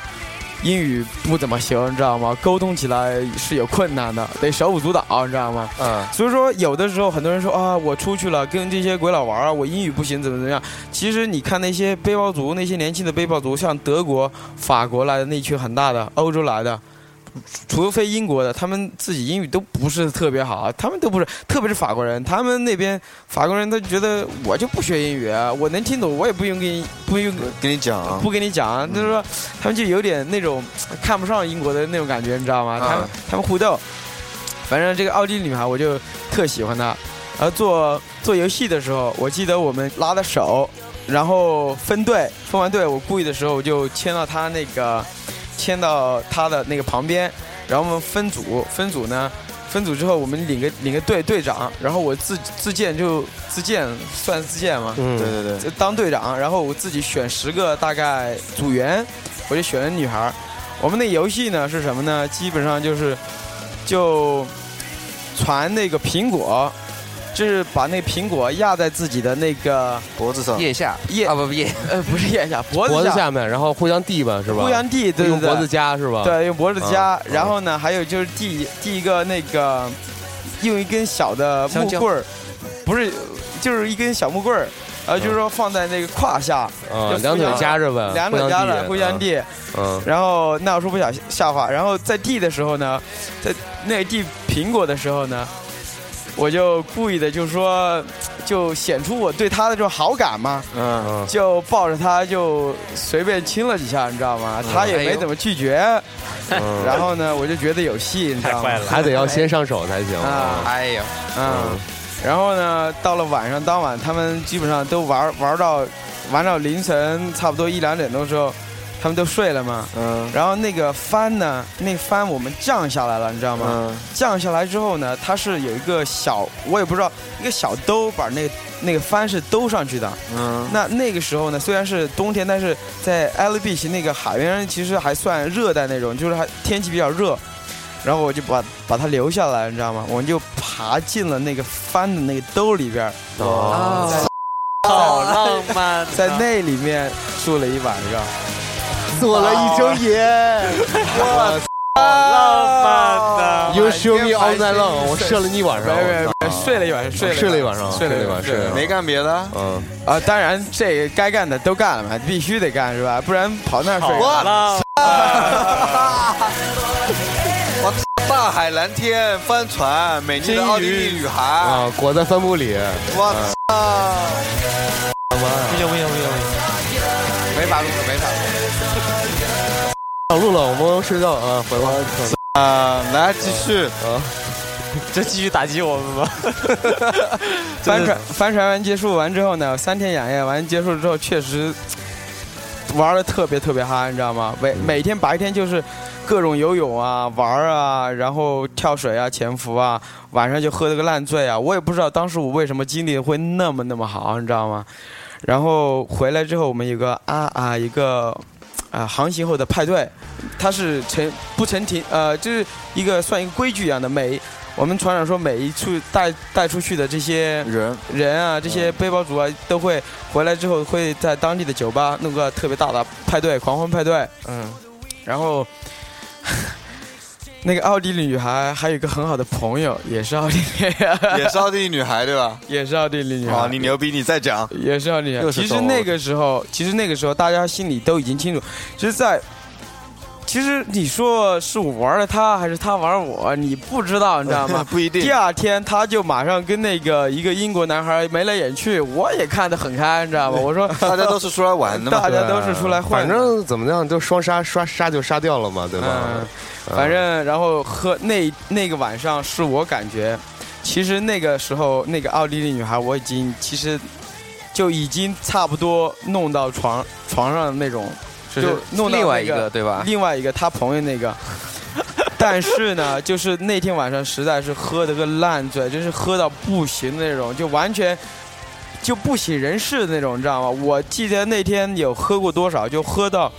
英语不怎么行，你知道吗？沟通起来是有困难的，得手舞足蹈，你知道吗？嗯，所以说，有的时候很多人说啊，我出去了，跟这些鬼佬玩啊，我英语不行，怎么怎么样？其实你看那些背包族，那些年轻的背包族，像德国、法国来的那群很大的，欧洲来的。除非英国的，他们自己英语都不是特别好，他们都不是，特别是法国人，他们那边法国人他觉得我就不学英语啊，我能听懂，我也不用给你不用跟你讲啊，不跟你讲，就是说他们就有点那种看不上英国的那种感觉，你知道吗？他们他们互斗，反正这个奥地利女孩我就特喜欢她。然后做 做游戏的时候，我记得我们拉的手，然后分队，分完队我故意的时候我就牵到她那个，牵到他的那个旁边，然后我们分组，分组呢。分组之后，我们领个领个队队长，然后我自自荐就自荐算自荐嘛，嗯，对对对，就当队长，然后我自己选十个大概组员，我就选了女孩儿。我们那游戏呢是什么呢？基本上就是就传那个苹果，就是把那苹果压在自己的那个脖子上，腋下。腋。啊不不腋，呃不是腋下脖脖子下。子下面，然后互相递吧，是吧？互相递，对对对，用脖子夹是吧？，对，用脖子夹，啊然后呢，还有就是递递一个那个，用一根小的木棍儿，不是，就是一根小木棍儿，呃，就是说放在那个胯下，啊，两腿夹着呗，两腿夹着互相递，嗯，然后闹出不小笑话。然后在递的时候呢，在那递苹果的时候呢，我就故意的就说，就显出我对他的这种好感嘛，嗯，就抱着他就随便亲了几下，你知道吗？他也没怎么拒绝。嗯然后呢，我就觉得有戏，你知道吗？还得要先上手才行啊哎呀，嗯，然后呢，到了晚上当晚，他们基本上都玩玩到玩到凌晨差不多一两点钟的时候，他们都睡了嘛。嗯然后那个帆呢，那个帆我们降下来了，你知道吗？嗯降下来之后呢，它是有一个小，我也不知道，一个小兜把那个那个帆是兜上去的。嗯那那个时候呢，虽然是冬天，但是在 L B 其那个海边其实还算热带那种，就是还天气比较热。然后我就把把它留下来，你知道吗？我们就爬进了那个帆的那个兜里边儿，哦，好浪漫，在那里面住了一晚上。做了一整夜，我浪漫的。You show me all night long，我射了你一晚上，睡了一晚上，睡了睡了一晚上，睡了一晚上，没干别的，嗯，啊！当然，这该干的都干了嘛，必须得干是吧？不然跑那儿睡。好浪我 大海蓝天，帆船，美丽的奥地利女孩，啊，裹在帆布里，我操！不行不行不行不行，没法录了，没法录了。上路了，我们睡觉啊，回吧，啊，来继续，啊，这继续打击我们吧。帆船帆船完结束完之后呢，三天两夜完结束之后，确实玩的特别特别嗨，你知道吗？每每天白天就是各种游泳啊、玩啊，然后跳水啊、潜伏啊，晚上就喝了个烂醉啊。我也不知道当时我为什么精力会那么那么好，你知道吗？然后回来之后，我们有个啊啊一个啊航行后的派对，它是成不成停呃，就是一个算一个规矩一样的，每我们船长说每一处带带出去的这些人。人啊，这些背包族啊，都会回来之后会在当地的酒吧弄个特别大的派对，狂欢派对。嗯，然后那个奥地利女孩还有一个很好的朋友，也是奥地利，也是奥地利女孩对吧？也是奥地利女孩。啊，你牛逼，你再讲。也是奥地利其实那个时候，其实那个时候大家心里都已经清楚，其实在。其实你说是我玩了他，还是他玩我，你不知道，你知道吗？不一定第二天他就马上跟那个一个英国男孩眉来眼去，我也看得很开，你知道吗？我说大家都是出来玩的嘛，大家都是出来混反，正怎么样，就双杀，刷杀就杀掉了嘛，对吧？嗯，反正然后喝那那个晚上是我感觉，其实那个时候那个奥地利女孩我已经其实就已经差不多弄到床床上的那种，就就是弄到另外一个对吧？另外一个他朋友那个。但是呢，就是那天晚上实在是喝的个烂醉，真是喝到不行的那种，就完全就不省人事的那种，你知道吗？我记得那天有喝过多少，就喝到，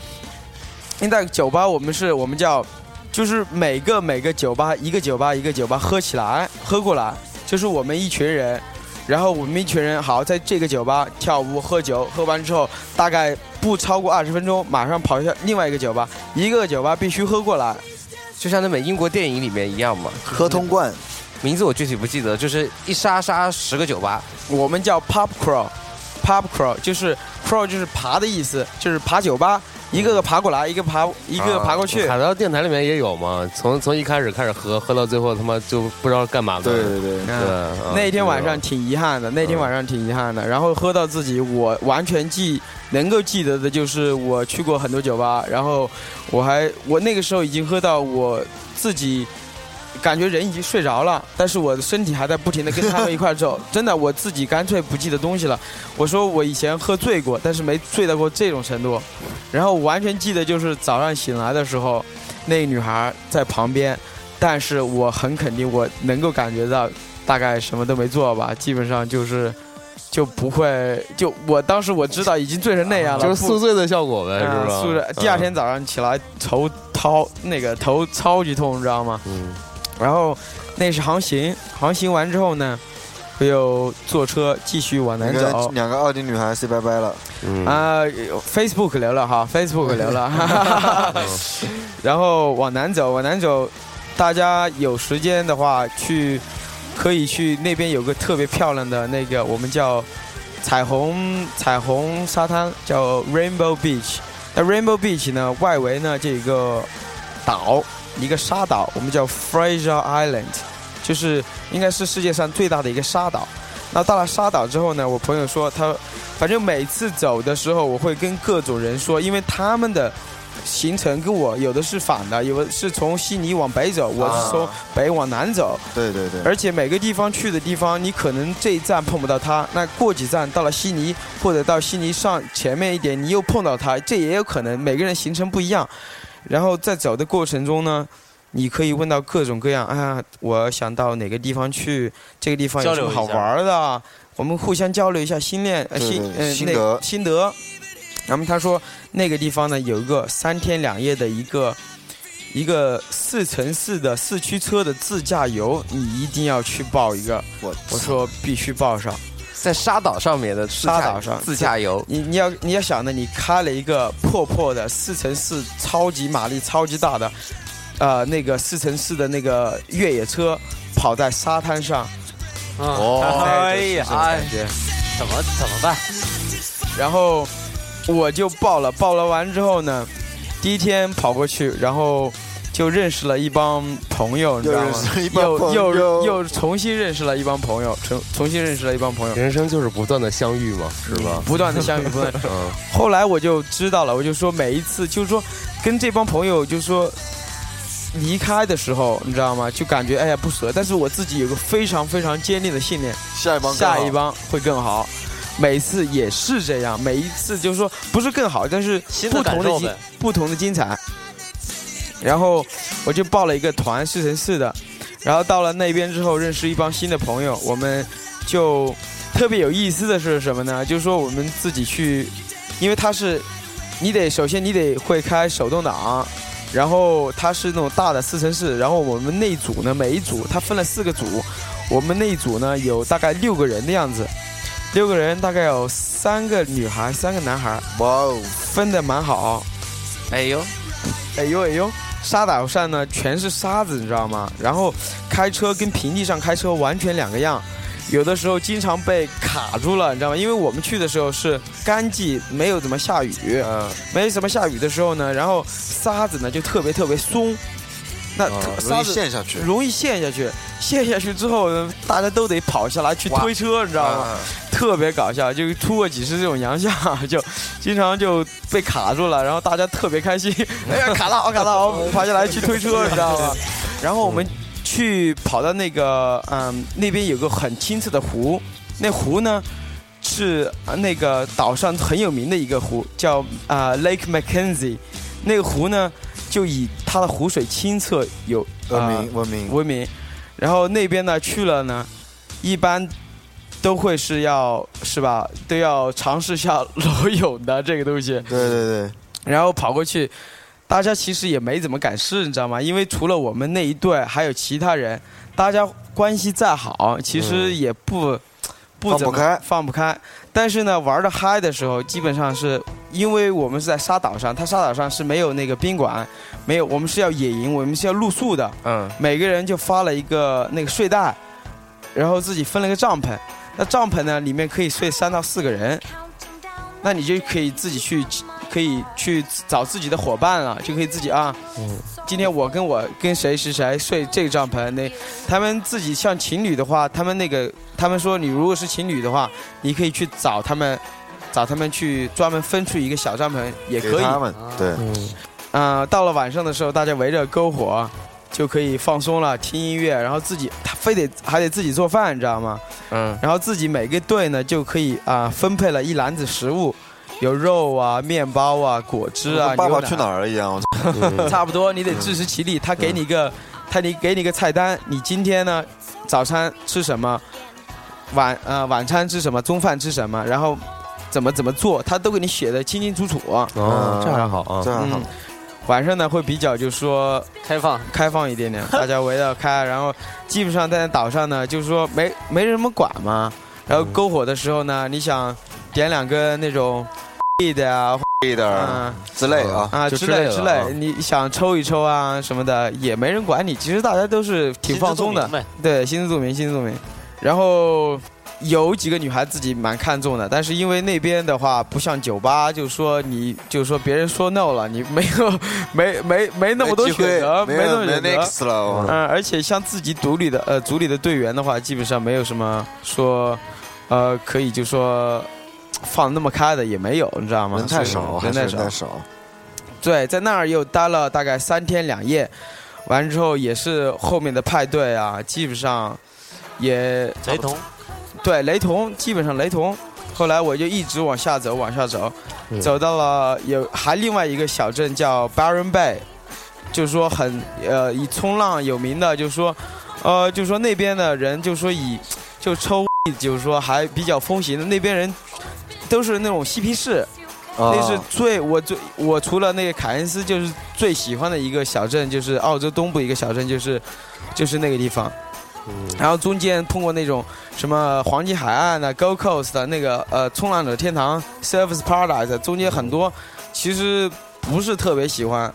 因为在酒吧我们是我们叫，就是每个每个酒吧一个酒吧一个酒吧喝起来喝过来，就是我们一群人。然后我们一群人好在这个酒吧跳舞喝酒，喝完之后大概不超过二十分钟，马上跑向另外一个酒吧，一个酒吧必须喝过来。就像那本英国电影里面一样嘛。喝通罐，名字我具体不记得，就是一杀杀十个酒吧。我们叫 pub crawl，pub crawl 就是 crawl 就是爬的意思，就是爬酒吧，一个个爬过来，一个爬一个个爬过去。海盗电台里面也有嘛，从从一开始开始喝，喝到最后他妈就不知道干嘛了。对对对，对，那天晚上挺遗憾的，那天晚上挺遗憾的。然后喝到自己，我完全记能够记得的就是我去过很多酒吧，然后我还我那个时候已经喝到我自己感觉人已经睡着了，但是我的身体还在不停的跟他们一块走。真的，我自己干脆不记得东西了。我说我以前喝醉过，但是没醉到过这种程度。然后完全记得就是早上醒来的时候，那个女孩在旁边，但是我很肯定我能够感觉到，大概什么都没做吧，基本上就是就不会就我当时我知道已经醉成那样了，就是宿醉的效果呗，是吧？啊宿醉。第二天早上起来头掏那个头超级痛，你知道吗？嗯，然后那是航行，航行完之后呢，我又坐车继续往南走。两个奥地利女孩 say 拜拜了。嗯啊、f a c e b o o k 留了哈，Facebook 留了，然后往南走，往南走，大家有时间的话去，可以去那边有个特别漂亮的那个，我们叫彩虹彩虹沙滩叫 Rainbow Beach。那 Rainbow Beach 呢，外围呢这个岛，一个沙岛，我们叫 Fraser Island，就是应该是世界上最大的一个沙岛。那到了沙岛之后呢，我朋友说他，反正每次走的时候，我会跟各种人说，因为他们的行程跟我有的是反的，有的是从悉尼往北走，我是从北往南走。对对对，而且每个地方去的地方，你可能这一站碰不到他，那过几站到了悉尼，或者到悉尼上前面一点，你又碰到他，这也有可能。每个人行程不一样，然后在走的过程中呢，你可以问到各种各样，啊，我想到哪个地方去，这个地方有什么好玩的，我们互相交流一下心念心呃心得心得。然后他说那个地方呢有一个三天两夜的一个一个四乘四的四驱车的自驾游，你一定要去报一个。我我说必须报上。在沙岛上面的自驾沙岛上自驾游，你你要你要想呢，你开了一个破破的四乘四超级马力超级大的，呃，那个四乘四的那个越野车跑在沙滩上，哦，哎呀，感觉。怎么怎么办？然后我就报了，报了完之后呢，第一天跑过去，然后就认识了一帮朋友，你知道吗又又又又重新认识了一帮朋友，重重新认识了一帮朋友，人生就是不断的相遇嘛，是吧？不断的相遇，不断地。嗯，后来我就知道了，我就说每一次就是说跟这帮朋友就是说离开的时候，你知道吗？就感觉哎呀不舍，但是我自己有个非常非常坚定的信念，下一帮下一帮会更好。每次也是这样，每一次就是说不是更好，但是不同的不同的精彩。然后我就报了一个团四乘四的，然后到了那边之后认识一帮新的朋友，我们就特别有意思的是什么呢？就是说我们自己去，因为它是你得首先你得会开手动挡，然后它是那种大的四乘四，然后我们那一组呢每一组它分了四个组，我们那一组呢有大概六个人的样子，六个人大概有三个女孩，三个男孩，哇哦，分的蛮好。哎呦，哎呦哎呦，沙岛上呢全是沙子，你知道吗？然后开车跟平地上开车完全两个样，有的时候经常被卡住了，你知道吗？因为我们去的时候是干季，没有怎么下雨，嗯，没怎么下雨的时候呢，然后沙子呢就特别特别松，那容易子陷下去。容易陷下去，陷下去之后呢，大家都得跑下来去推车，你知道吗？嗯 特别搞笑，就出过几次这种洋相，就经常就被卡住了，然后大家特别开心，哎呀卡到我卡了，我，跑下来去推车，你知道吗？然后我们去跑到那个嗯那边有个很清澈的湖，那湖呢是呃那个岛上很有名的一个湖，叫啊、Lake Mackenzie，那个湖呢就以它的湖水清澈有文啊明文明，闻名。然后那边呢去了呢，一般都会是要是吧，都要尝试一下裸泳的这个东西。对对对，然后跑过去，大家其实也没怎么敢试，你知道吗？因为除了我们那一队，还有其他人，大家关系再好，其实也不、不怎么放不开放不开。但是呢，玩的嗨的时候，基本上是因为我们是在沙岛上，它沙岛上是没有那个宾馆，没有，我们是要野营，我们是要露宿的。嗯，每个人就发了一个那个睡袋，然后自己分了个帐篷。那帐篷呢，里面可以睡三到四个人，那你就可以自己去，可以去找自己的伙伴了，就可以自己啊，今天我跟我跟谁是谁睡这个帐篷。那他们自己像情侣的话，他们那个他们说你如果是情侣的话，你可以去找他们，找他们去专门分出一个小帐篷也可以。给他们对，嗯、到了晚上的时候，大家围着篝火，就可以放松了，听音乐，然后自己他非得还得自己做饭，你知道吗？嗯，然后自己每个队呢就可以啊、分配了一篮子食物，有肉啊、面包啊、果汁啊、爸爸去哪儿一样，差不多，你得自食其力。他给你一个，他你给你个菜单，你今天呢早餐吃什么，晚呃晚餐吃什么，中饭吃什么，然后怎么怎么做，他都给你写的清清楚楚。哦，这还好啊。这。还好。嗯，晚上呢会比较就是说开放，开放一点点，大家围绕开，然后基本上在岛上呢，就是说没没人么管嘛。然后篝火的时候呢，你想点两根那种的啊，一点儿嗯之类啊，啊之类之类你想抽一抽啊什么的，也没人管你。其实大家都是挺放松的。对，心知肚明，心知肚明。然后有几个女孩自己蛮看重的，但是因为那边的话不像酒吧，就是说你就是说别人说 no 了，你没有没没没那么多选择，没那么有没选择。了。我嗯，而且像自己组里的呃组里的队员的话，基本上没有什么说，呃，可以就说放那么开的也没有，你知道吗？人太少，人太少还是人太。少。对，在那儿又待了大概三天两夜，完之后也是后面的派对啊，基本上也 雷同，对雷同，基本上雷同。后来我就一直往下走，往下走，嗯走到了有还另外一个小镇叫 Byron Bay，就是说很呃以冲浪有名的，就是说呃就是说那边的人就是说以就抽，就是说还比较风行的，那边人都是那种嬉皮士。啊那是最我最我除了那个凯恩斯，就是最喜欢的一个小镇，就是澳洲东部一个小镇，就是就是那个地方。然后中间通过那种什么黄金海岸的 Gold Coast 的那个呃冲浪者天堂 Surfers Paradise，中间很多其实不是特别喜欢，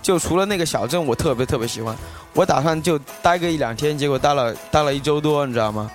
就除了那个小镇我特别特别喜欢，我打算就待个一两天，结果待了待了一周多，你知道吗？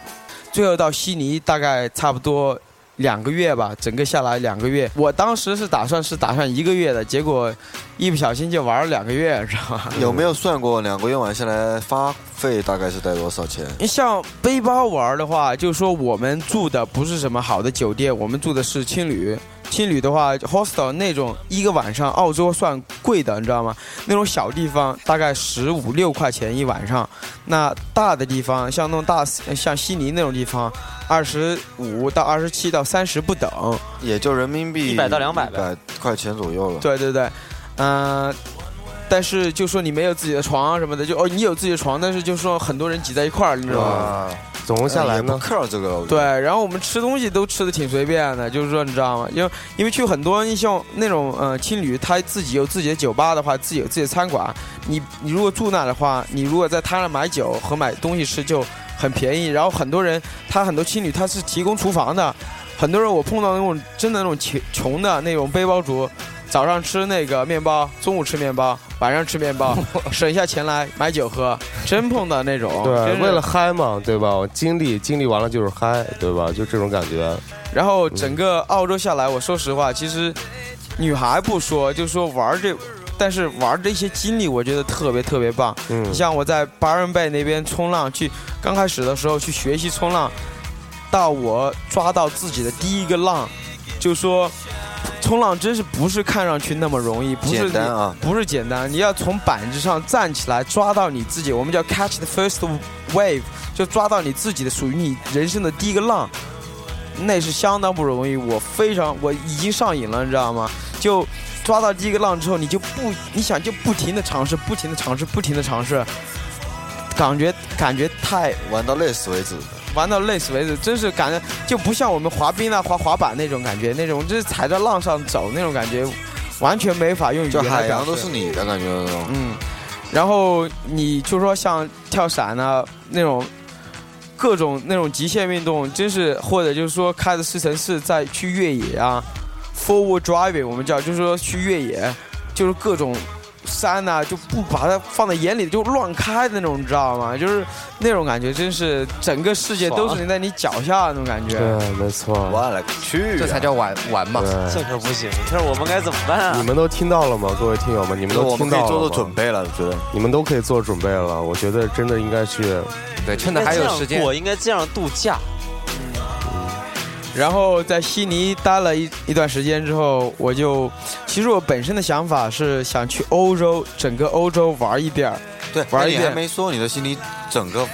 最后到悉尼大概差不多两个月吧，整个下来两个月。我当时是打算是打算一个月的，结果一不小心就玩了两个月，知道吗？有没有算过两个月玩下来花费大概是带多少钱？你像背包玩的话，就是说我们住的不是什么好的酒店，我们住的是青旅。青旅的话，hostel 那种一个晚上，澳洲算贵的，你知道吗？那种小地方大概十五六块钱一晚上，那大的地方像那种大像悉尼那种地方，二十五到二十七到三十不等。也就人民币100到两百呗百块钱左右了。对对对，嗯、但是就说你没有自己的床啊什么的，就哦你有自己的床，但是就说很多人挤在一块儿，你知道吗？啊，总共下来不呢？care 这个。对，然后我们吃东西都吃的挺随便的，就是说你知道吗？因为因为去很多你像那种呃青旅，他自己有自己的酒吧的话，自己有自己的餐馆，你你如果住那的话，你如果在他那买酒和买东西吃就很便宜。然后很多人他很多青旅他是提供厨房的，很多人我碰到那种真的那种穷穷的那种背包族。早上吃那个面包，中午吃面包，晚上吃面包，省下钱来买酒喝，真碰到那种。对，为了嗨嘛，对吧？我经历经历完了就是嗨，对吧？就这种感觉。然后整个澳洲下来，我说实话，其实女孩不说，就说玩这，但是玩这些经历，我觉得特别特别棒。嗯你，像我在巴人贝那边冲浪，去刚开始的时候去学习冲浪，到我抓到自己的第一个浪，就说冲浪真是不是看上去那么容易，不是简单啊不是简单，你要从板子上站起来，抓到你自己，我们叫 catch the first wave，就抓到你自己的属于你人生的第一个浪。那是相当不容易，我非常我已经上瘾了，你知道吗？就抓到第一个浪之后，你就不你想就不停的尝试，不停的尝试，不停的尝试，感觉感觉太玩到累死为止。玩到累死为止，真是感觉就不像我们滑冰啊、滑滑板那种感觉，那种就是踩在浪上走那种感觉，完全没法用语言来表示海洋都是你的感觉那种。嗯，然后你就说像跳伞啊那种各种那种极限运动，真是或者就是说开着四乘四再去越野啊，forward driving 我们叫就是说去越野，就是各种。山呐、就不把它放在眼里，就乱开的那种，你知道吗？就是那种感觉，真是整个世界都是在你脚下那种感觉。对，没错。我勒个去！这才叫玩玩嘛。这可不行，这我们该怎么办啊？你们都听到了吗？各位听友们，你们都听到了吗可以做做准备了，我觉得。你们都可以做准备了。我觉得真的应该去。对，趁着还有时间我，应该这样度假。然后在悉尼待了一一段时间之后，我就其实我本身的想法是想去欧洲，整个欧洲玩一遍儿。对，玩一遍还没说你的悉尼整个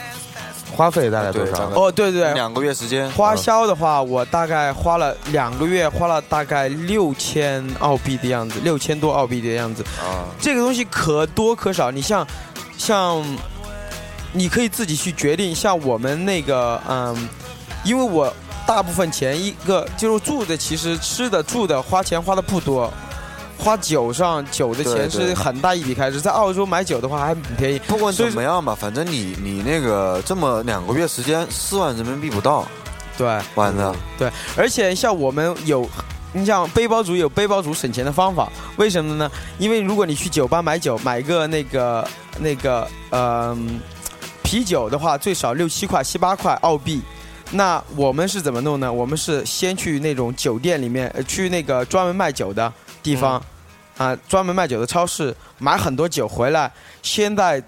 花费大概多少哦，对对对，两个月时间，花销的话，我大概花了两个月，花了大概六千澳币的样子，六千多澳币的样子。啊，这个东西可多可少，你像像你可以自己去决定，像我们那个嗯，因为我大部分钱一个就是住的，其实吃的住的花钱花的不多。花酒上酒的钱是很大一笔开支，在澳洲买酒的话还很便宜。不管怎么样吧，反正你你那个这么两个月时间，四万人民币不到，对完了。对，而且像我们有，你像背包族有背包族省钱的方法，为什么呢？因为如果你去酒吧买酒，买个那个那个呃啤酒的话，最少六七块、七八块澳币。那我们是怎么弄呢？我们是先去那种酒店里面，呃去那个专门卖酒的地方，啊、专门卖酒的超市买很多酒回来，先在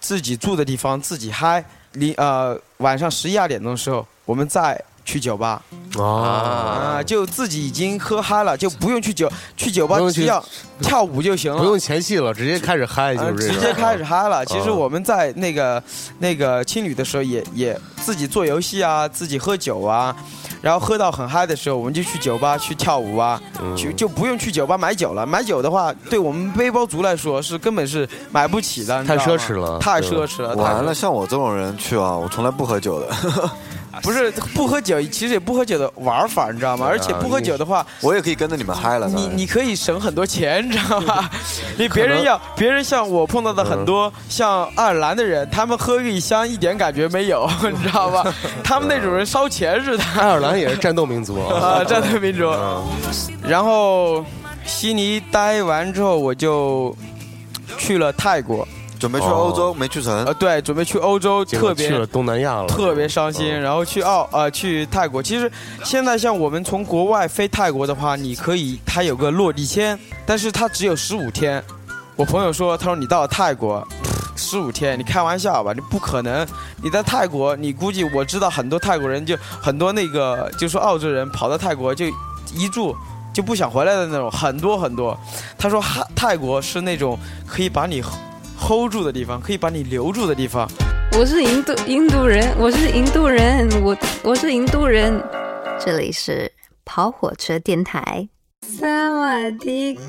自己住的地方自己嗨。你呃晚上十一二点钟的时候，我们再去酒吧啊，啊，就自己已经喝嗨了，就不用去酒去酒吧，去只要跳舞就行了。不用前戏了，直接开始嗨，呃就是直接开始嗨了。其实嗯我们在那个那个青旅的时候也，也自己做游戏啊，自己喝酒啊，然后喝到很嗨的时候，我们就去酒吧去跳舞啊，嗯就就不用去酒吧买酒了。买酒的话，对我们背包族来说是根本是买不起的，太奢侈了太奢侈了。太完了，像我这种人去啊，我从来不喝酒的，不是不喝酒，其实也不喝酒的玩法，你知道吗？而且不喝酒的话，我也可以跟着你们嗨了。你你可以省很多钱，你知道吗？你别人要别人像我碰到的很多像爱尔兰的人，他们喝一箱一点感觉没有，你知道吧？他们那种人烧钱似的。爱尔兰也是战斗民族 啊，战斗民族。嗯然后悉尼待完之后，我就去了泰国，准备去欧洲，没去成呃，。对，准备去欧洲，特别去了东南亚了，特别伤心。嗯然后去澳呃去泰国，其实现在像我们从国外飞泰国的话，你可以它有个落地签，但是它只有十五天。我朋友说，他说你到了泰国。十五天，你开玩笑吧？你不可能！你在泰国，你估计我知道很多泰国人就很多那个，就说澳洲人跑到泰国就一住就不想回来的那种，很多很多。他说泰泰国是那种可以把你 hold 住的地方，可以把你留住的地方。我是印度印度人，我是印度人，我我是印度人。这里是跑火车电台。萨瓦迪卡，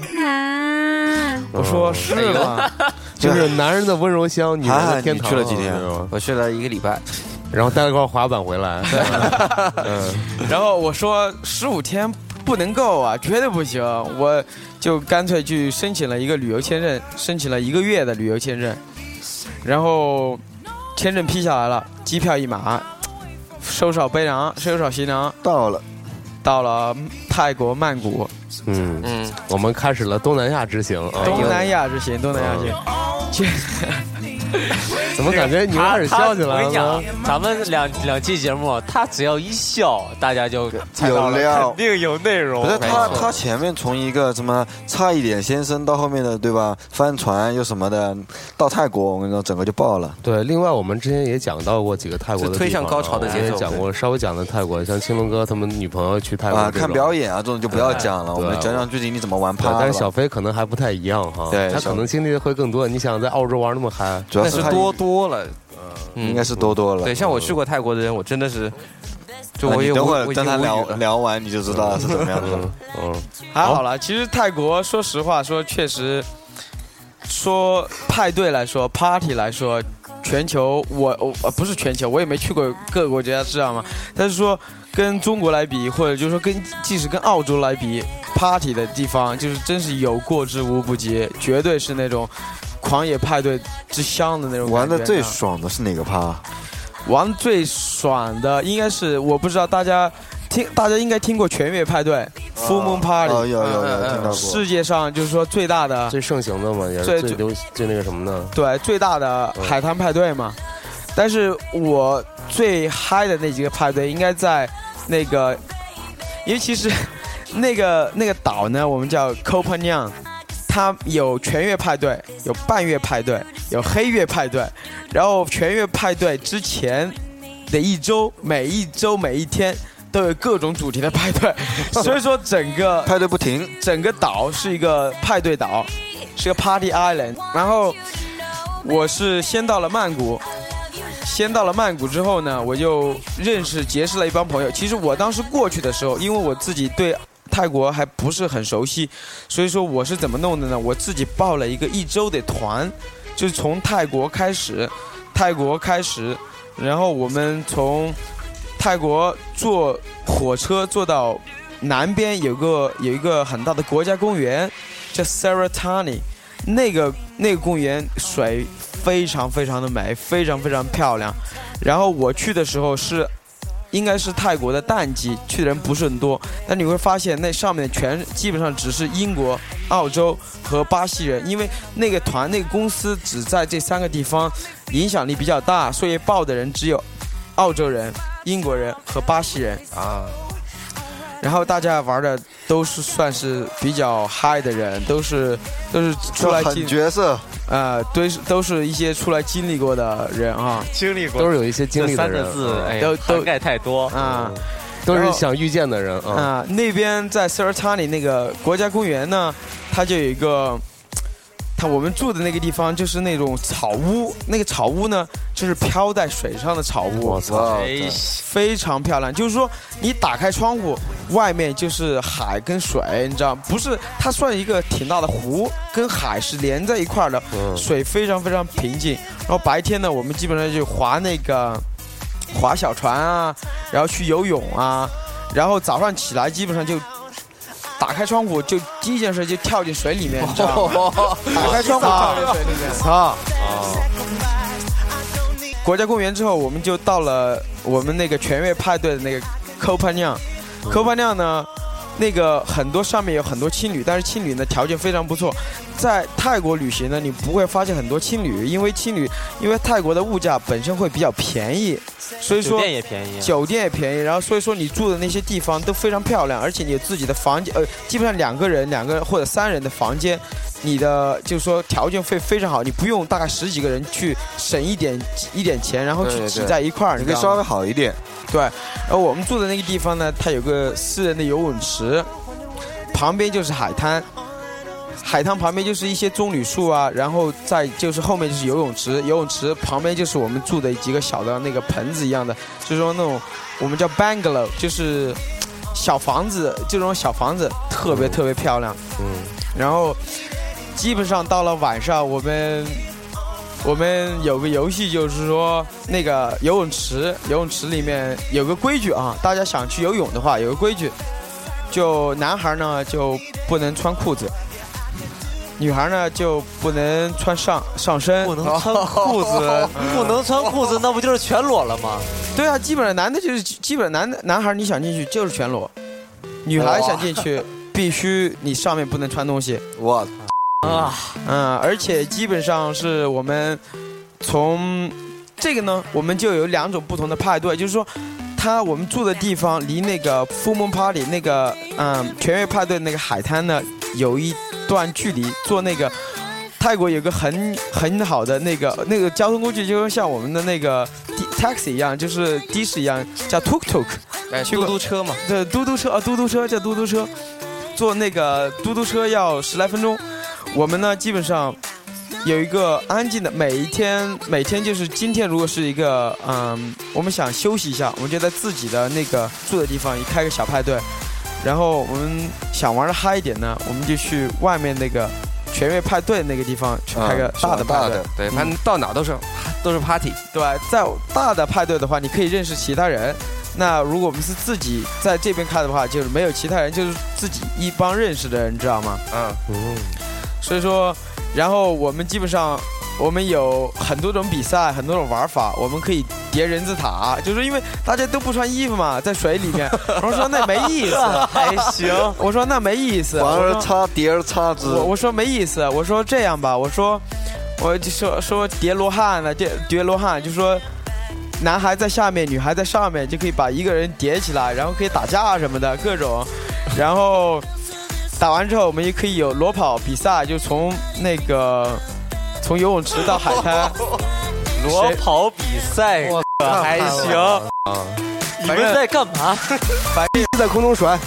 我说是吗？就是男人的温柔乡，女人的天堂。去了几天我去了一个礼拜，然后带了块滑板回来，嗯，然后我说十五天不能够啊，绝对不行，我就干脆去申请了一个旅游签证，申请了一个月的旅游签证，然后签证批下来了，机票一买，收拾好背囊，收拾好行囊，到了，到了泰国曼谷，嗯，嗯，我们开始了东南亚之行啊。东南亚之行，东南亚之行，去 怎么感觉你们开始笑起来了我跟你讲呢？，咱们两两期节目，他只要一笑，大家就有料肯定有内容。不是他他前面从一个什么差一点先生到后面的对吧，帆船又什么的，到泰国我跟你说整个就爆了。对，另外我们之前也讲到过几个泰国的推向高潮的也节奏讲过，稍微讲的泰国，像青龙哥他们女朋友去泰国啊，看表演啊，这种就不要讲了，我们讲讲具体你怎么玩对趴。但是小飞可能还不太一样哈，对他可能经历的会更多。你想在澳洲玩那么嗨，主要是多多多了，嗯应该是多多了。对，像我去过泰国的人，我真的是，就啊我等会跟他聊聊完你就知道是怎么样的了嗯。嗯，还好了。其实泰国，说实话，说确实，说派对来说，party 来说，全球我我呃不是全球，我也没去过各个国家，知道吗？但是说跟中国来比，或者就是说跟即使跟澳洲来比，party 的地方就是真是有过之无不及，绝对是那种狂野派对之乡的那种。玩的最爽的是哪个趴？玩最爽的应该是我不知道大家听，大家应该听过全月派对 （Full Moon Party）。哦，有有有嗯嗯听到过。世界上就是说最大的最盛行的嘛，也最是最流最那个什么的。对最大的海滩派对嘛。但是我最嗨的那几个派对应该在那个，因为其实那个那个岛呢，我们叫 Phangan，它有全月派对，有半月派对，有黑月派对，然后全月派对之前的一周，每一周每一天都有各种主题的派对，所以说整个派对不停，整个岛是一个派对岛，是个 Party Island。然后我是先到了曼谷，先到了曼谷之后呢，我就认识结识了一帮朋友。其实我当时过去的时候，因为我自己对泰国还不是很熟悉，所以说我是怎么弄的呢？我自己报了一个一周的团，就是从泰国开始，泰国开始，然后我们从泰国坐火车坐到南边有个有一个很大的国家公园，叫 Saratani，那个那个公园水非常非常的美，非常非常漂亮。然后我去的时候是。应该是泰国的淡季，去的人不是很多，但你会发现那上面全基本上只是英国、澳洲和巴西人，因为那个团那个公司只在这三个地方影响力比较大，所以报的人只有澳洲人、英国人和巴西人啊。然后大家玩的都是算是比较嗨的人，都是都是出来很角色，呃，都是都是一些出来经历过的人啊，经历过都是有一些经历的人，个字，嗯哎，都都涵盖太多啊。都是想遇见的人啊。啊，那边在塞尔塔里那个国家公园呢，它就有一个，它我们住的那个地方就是那种草屋，那个草屋呢就是飘在水上的草屋，我操！哎，非常漂亮。就是说，你打开窗户，外面就是海跟水，你知道，不是它算一个挺大的湖，跟海是连在一块儿的，嗯水非常非常平静。然后白天呢，我们基本上就划那个划小船啊，然后去游泳啊，然后早上起来基本上就。打开窗户，就第一件事就跳进水里面，你知道吗？打开窗户跳进水里面。操！国家公园之后，我们就到了我们那个全月派对的那个科潘酿。科潘酿呢，那个很多上面有很多青旅，但是青旅呢条件非常不错。在泰国旅行呢，你不会发现很多青旅，因为青旅因为泰国的物价本身会比较便宜，所以酒说店也便宜，酒店也便宜，然后所以说你住的那些地方都非常漂亮，而且你自己的房间，呃，基本上两个人、两个人或者三人的房间，你的就是说条件会非常好，你不用大概十几个人去省一点一点钱，然后去挤在一块儿，你可以稍微？好一点。对，然后我们住的那个地方呢，它有个私人的游泳池，旁边就是海滩。海滩旁边就是一些棕榈树啊，然后再就是后面就是游泳池，游泳池旁边就是我们住的几个小的那个盆子一样的，就是说那种我们叫 bungalow，就是小房子，这种小房子特别特别漂亮。嗯，然后基本上到了晚上，我们我们有个游戏，就是说那个游泳池，游泳池里面有个规矩啊，大家想去游泳的话，有个规矩，就男孩呢就不能穿裤子。女孩呢就不能穿上上身，不能穿裤子，不能穿裤子，那不就是全裸了吗？对啊，基本上男的就是基本上男的男孩你想进去就是全裸，女孩想进去必须你上面不能穿东西。哇，啊，嗯，而且基本上是我们从这个呢，我们就有两种不同的派对，就是说，他我们住的地方离那个 Full Moon Party 那个嗯全月派对那个海滩呢有一段距离，坐那个。泰国有个很很好的那个那个交通工具，就像我们的那个 taxi 一样，就是的士一样，叫 tuk tuk。哎，去过嘟嘟车嘛，对，嘟嘟车啊，嘟嘟车叫嘟嘟车，坐那个嘟嘟车要十来分钟。我们呢，基本上有一个安静的，每一天每天就是今天如果是一个嗯，我们想休息一下，我们就在自己的那个住的地方一开个小派对，然后我们想玩的嗨一点呢，我们就去外面那个全月派对那个地方去开个嗯大的派对。大的对，反正到哪都是都是 party。对，在大的派对的话，你可以认识其他人。那如果我们是自己在这边开的话，就是没有其他人，就是自己一帮认识的人，你知道吗？嗯，嗯，所以说，然后我们基本上我们有很多种比赛，很多种玩法，我们可以叠人字塔，就是因为大家都不穿衣服嘛，在水里面。我说那没意思，还行。我说那没意思，反而我说差叠而差之。我我说没意思，我说这样吧，我说我就说说叠罗汉呢，叠叠罗汉，就说男孩在下面，女孩在上面，就可以把一个人叠起来，然后可以打架什么的各种，然后打完之后，我们也可以有裸跑比赛，就从那个从游泳池到海滩，裸跑比赛，可 还行。你们在干嘛？在空中甩，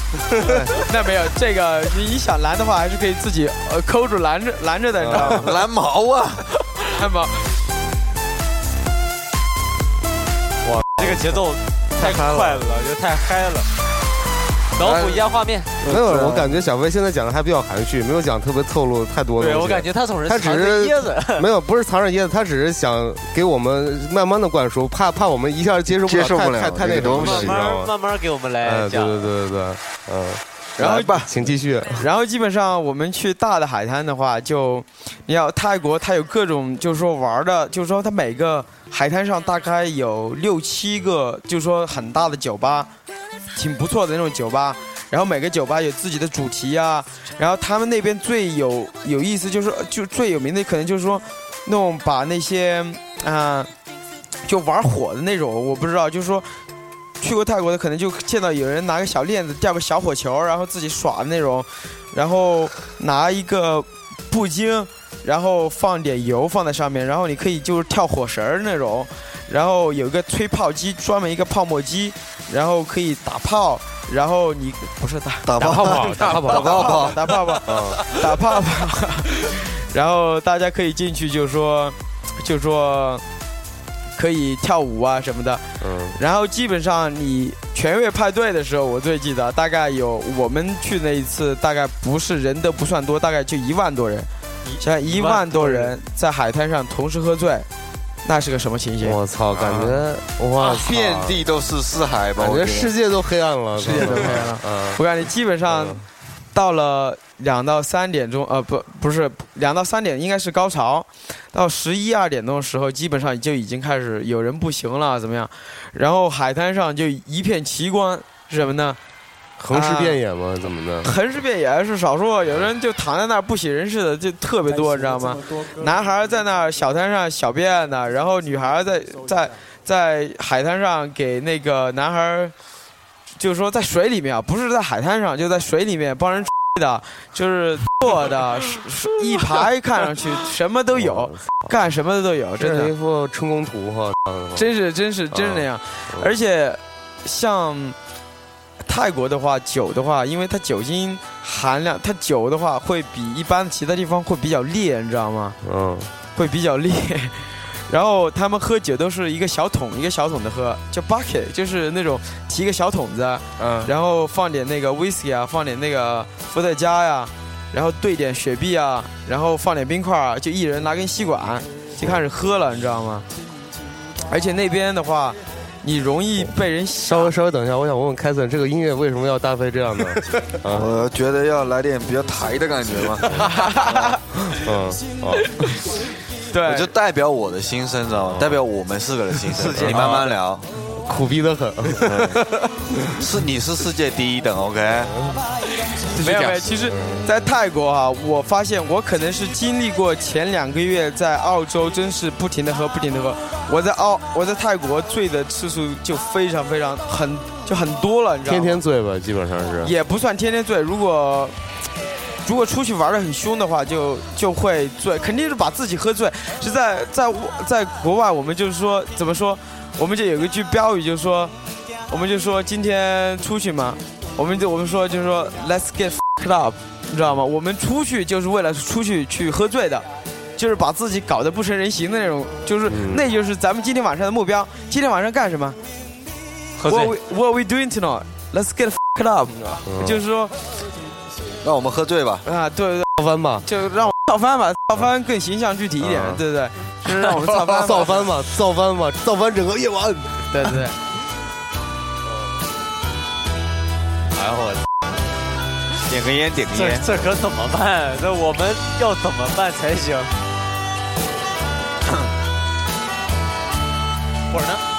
那没有这个，你你想拦的话，还是可以自己呃抠住拦着拦着的，你知道吗？拦毛啊！拦毛。哇这个节奏太快了，我觉得太嗨了。脑补一下画面，没有，我感觉小飞现在讲的还比较含蓄，没有讲特别透露太多的东西。对我感觉他总是藏着他只是掖着。没有，不是藏着掖着，他只是想给我们慢慢的灌输，怕怕我们一下接受不了，接受不了太太太那这个东西什么了，你慢知道吗？慢慢慢给我们哎，来讲。对对对对对，嗯，然后来吧，请继续。然后基本上我们去大的海滩的话，就你要泰国它有各种就是说玩的，就是说它每个海滩上大概有六七个，就是说很大的酒吧，挺不错的那种酒吧。然后每个酒吧有自己的主题啊，然后他们那边最有有意思就是就最有名的可能就是说那种把那些啊、就玩火的那种，我不知道，就是说去过泰国的，可能就见到有人拿个小链子吊个小火球，然后自己耍的那种，然后拿一个布巾，然后放点油放在上面，然后你可以就是跳火绳那种，然后有一个吹泡机，专门一个泡沫机，然后可以打泡，然后你不是打打泡泡打泡泡打泡泡打泡泡。嗯。打泡泡，然后大家可以进去就说就说可以跳舞啊什么的，嗯，然后基本上你全月派对的时候，我最记得大概有我们去那一次，大概不是人都不算多，大概就一万多人，像一万多人。在海滩上同时喝醉，那是个什么情形？我操，感觉哇，遍地都是四海吧，感觉我觉得世界都黑暗了，世界都黑暗了嗯，我感觉基本上到了两到三点钟，呃，不，不是两到三点，应该是高潮。到十一二点钟的时候，基本上就已经开始有人不行了，怎么样？然后海滩上就一片奇观，是什么呢？横尸遍野吗？怎么的？横尸遍野是少数，有人就躺在那儿不省人事的就特别多，你知道吗？男孩在那儿小滩上小便呢，然后女孩在在在海滩上给那个男孩，就是说在水里面啊，不是在海滩上，就在水里面帮人的，就是做的，一排看上去什么都有，干什么的都有，真的。这是一幅春宫图哈，真是真是真是那样，而且像泰国的话，酒的话，因为它酒精含量，它酒的话会比一般其他地方会比较烈，你知道吗？嗯，会比较烈。然后他们喝酒都是一个小桶一个小桶的喝，叫 bucket，就是那种提个小桶子，嗯，然后放点那个 whisky 啊，放点那个伏特加呀，然后兑点雪碧啊，然后放点冰块啊，就一人拿根吸管就开始喝了，你知道吗？而且那边的话，你容易被人稍微稍微等一下，我想问问凯森，这个音乐为什么要搭配这样呢？啊，我觉得要来点比较台的感觉嘛，嗯，哦，对，我就代表我的心声，知道吗？代表我们四个的心声。你慢慢聊，苦逼的很。是你是世界第一等，OK？没有没有，其实，在泰国啊，我发现我可能是经历过前两个月在澳洲，真是不停的喝，不停的喝。我在澳，我在泰国醉的次数就非常非常很就很多了，你知道吗？天天醉吧，基本上是。也不算天天醉，如果如果出去玩的很凶的话，就就会醉，肯定是把自己喝醉。是在在在国外，我们就是说怎么说，我们就有一句标语，就是说，我们就说今天出去嘛，我们就我们说就是说 Let's get fucked up，你知道吗？我们出去就是为了出去去喝醉的。就是把自己搞得不成人形的那种，就是、那就是咱们今天晚上的目标。今天晚上干什么？喝醉 What we, what are we doing tonight? Let's get fucked up，、就是说让我们喝醉吧。啊，对对对，造翻吧，就让我造翻吧，造翻更形象具体一点，对对对，就是让我们 造翻，造翻吧，造翻吧，造翻整个夜晚。对对对。哎呦我，点根烟，点根这烟。这可怎么办？这我们要怎么办才行？会儿呢？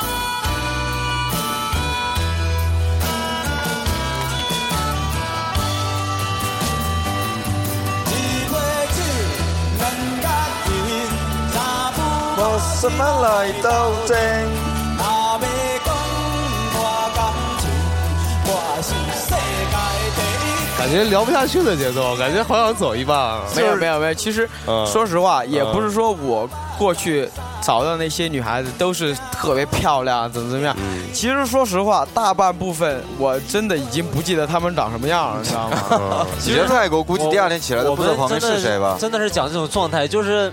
感觉聊不下去的节奏，感觉好想走一半啊。没有没有没有，其实嗯说实话，也不是嗯说我过去找到那些女孩子都是特别漂亮，怎么怎么样。嗯其实说实话，大半部分我真的已经不记得她们长什么样了，你知道吗？嗯你在泰国估计第二天起来都不知道旁边是谁吧？真的是讲这种状态，就是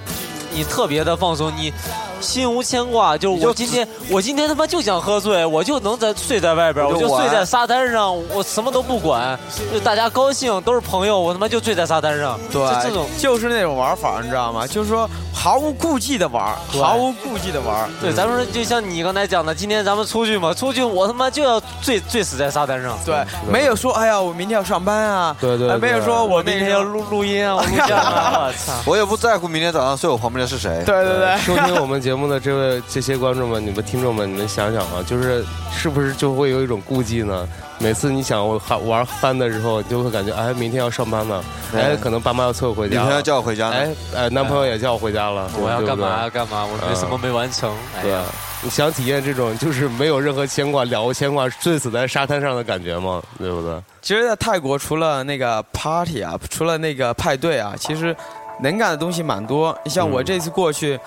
你特别的放松，你心无牵挂。就是我今天，我今天他妈就想喝醉，我就能在睡在外边，我就睡在沙滩上，我什么都不管，就大家高兴都是朋友，我他妈就醉在沙滩上。对就这种，就是那种玩法，你知道吗？就是说毫无顾忌的玩，对毫无顾忌的玩。对，咱们说就像你刚才讲的，今天咱们出去嘛，出去我他妈就要醉醉死在沙滩上。对，没有说哎呀，我明天要上班啊，对对没有说我那个明天要录录音啊，我录像啊，我操！我也不在乎明天早上睡我旁边的是谁。对对对，收听我们节目的这位这些观众们、你们听众们，你们想想啊，就是是不是就会有一种顾忌呢？每次你想玩玩翻的时候，你就会感觉哎，明天要上班了，对哎，可能爸妈要催我回家了，女朋友叫我回家了哎哎，男朋友也叫我回家了，我要干嘛要干嘛，我没什么没完成。哎对呀，你想体验这种就是没有任何牵挂、了无牵挂、醉死在沙滩上的感觉吗？对不对？其实，在泰国除了那个 party 啊，除了那个派对啊，其实能干的东西蛮多。你像我这次过去，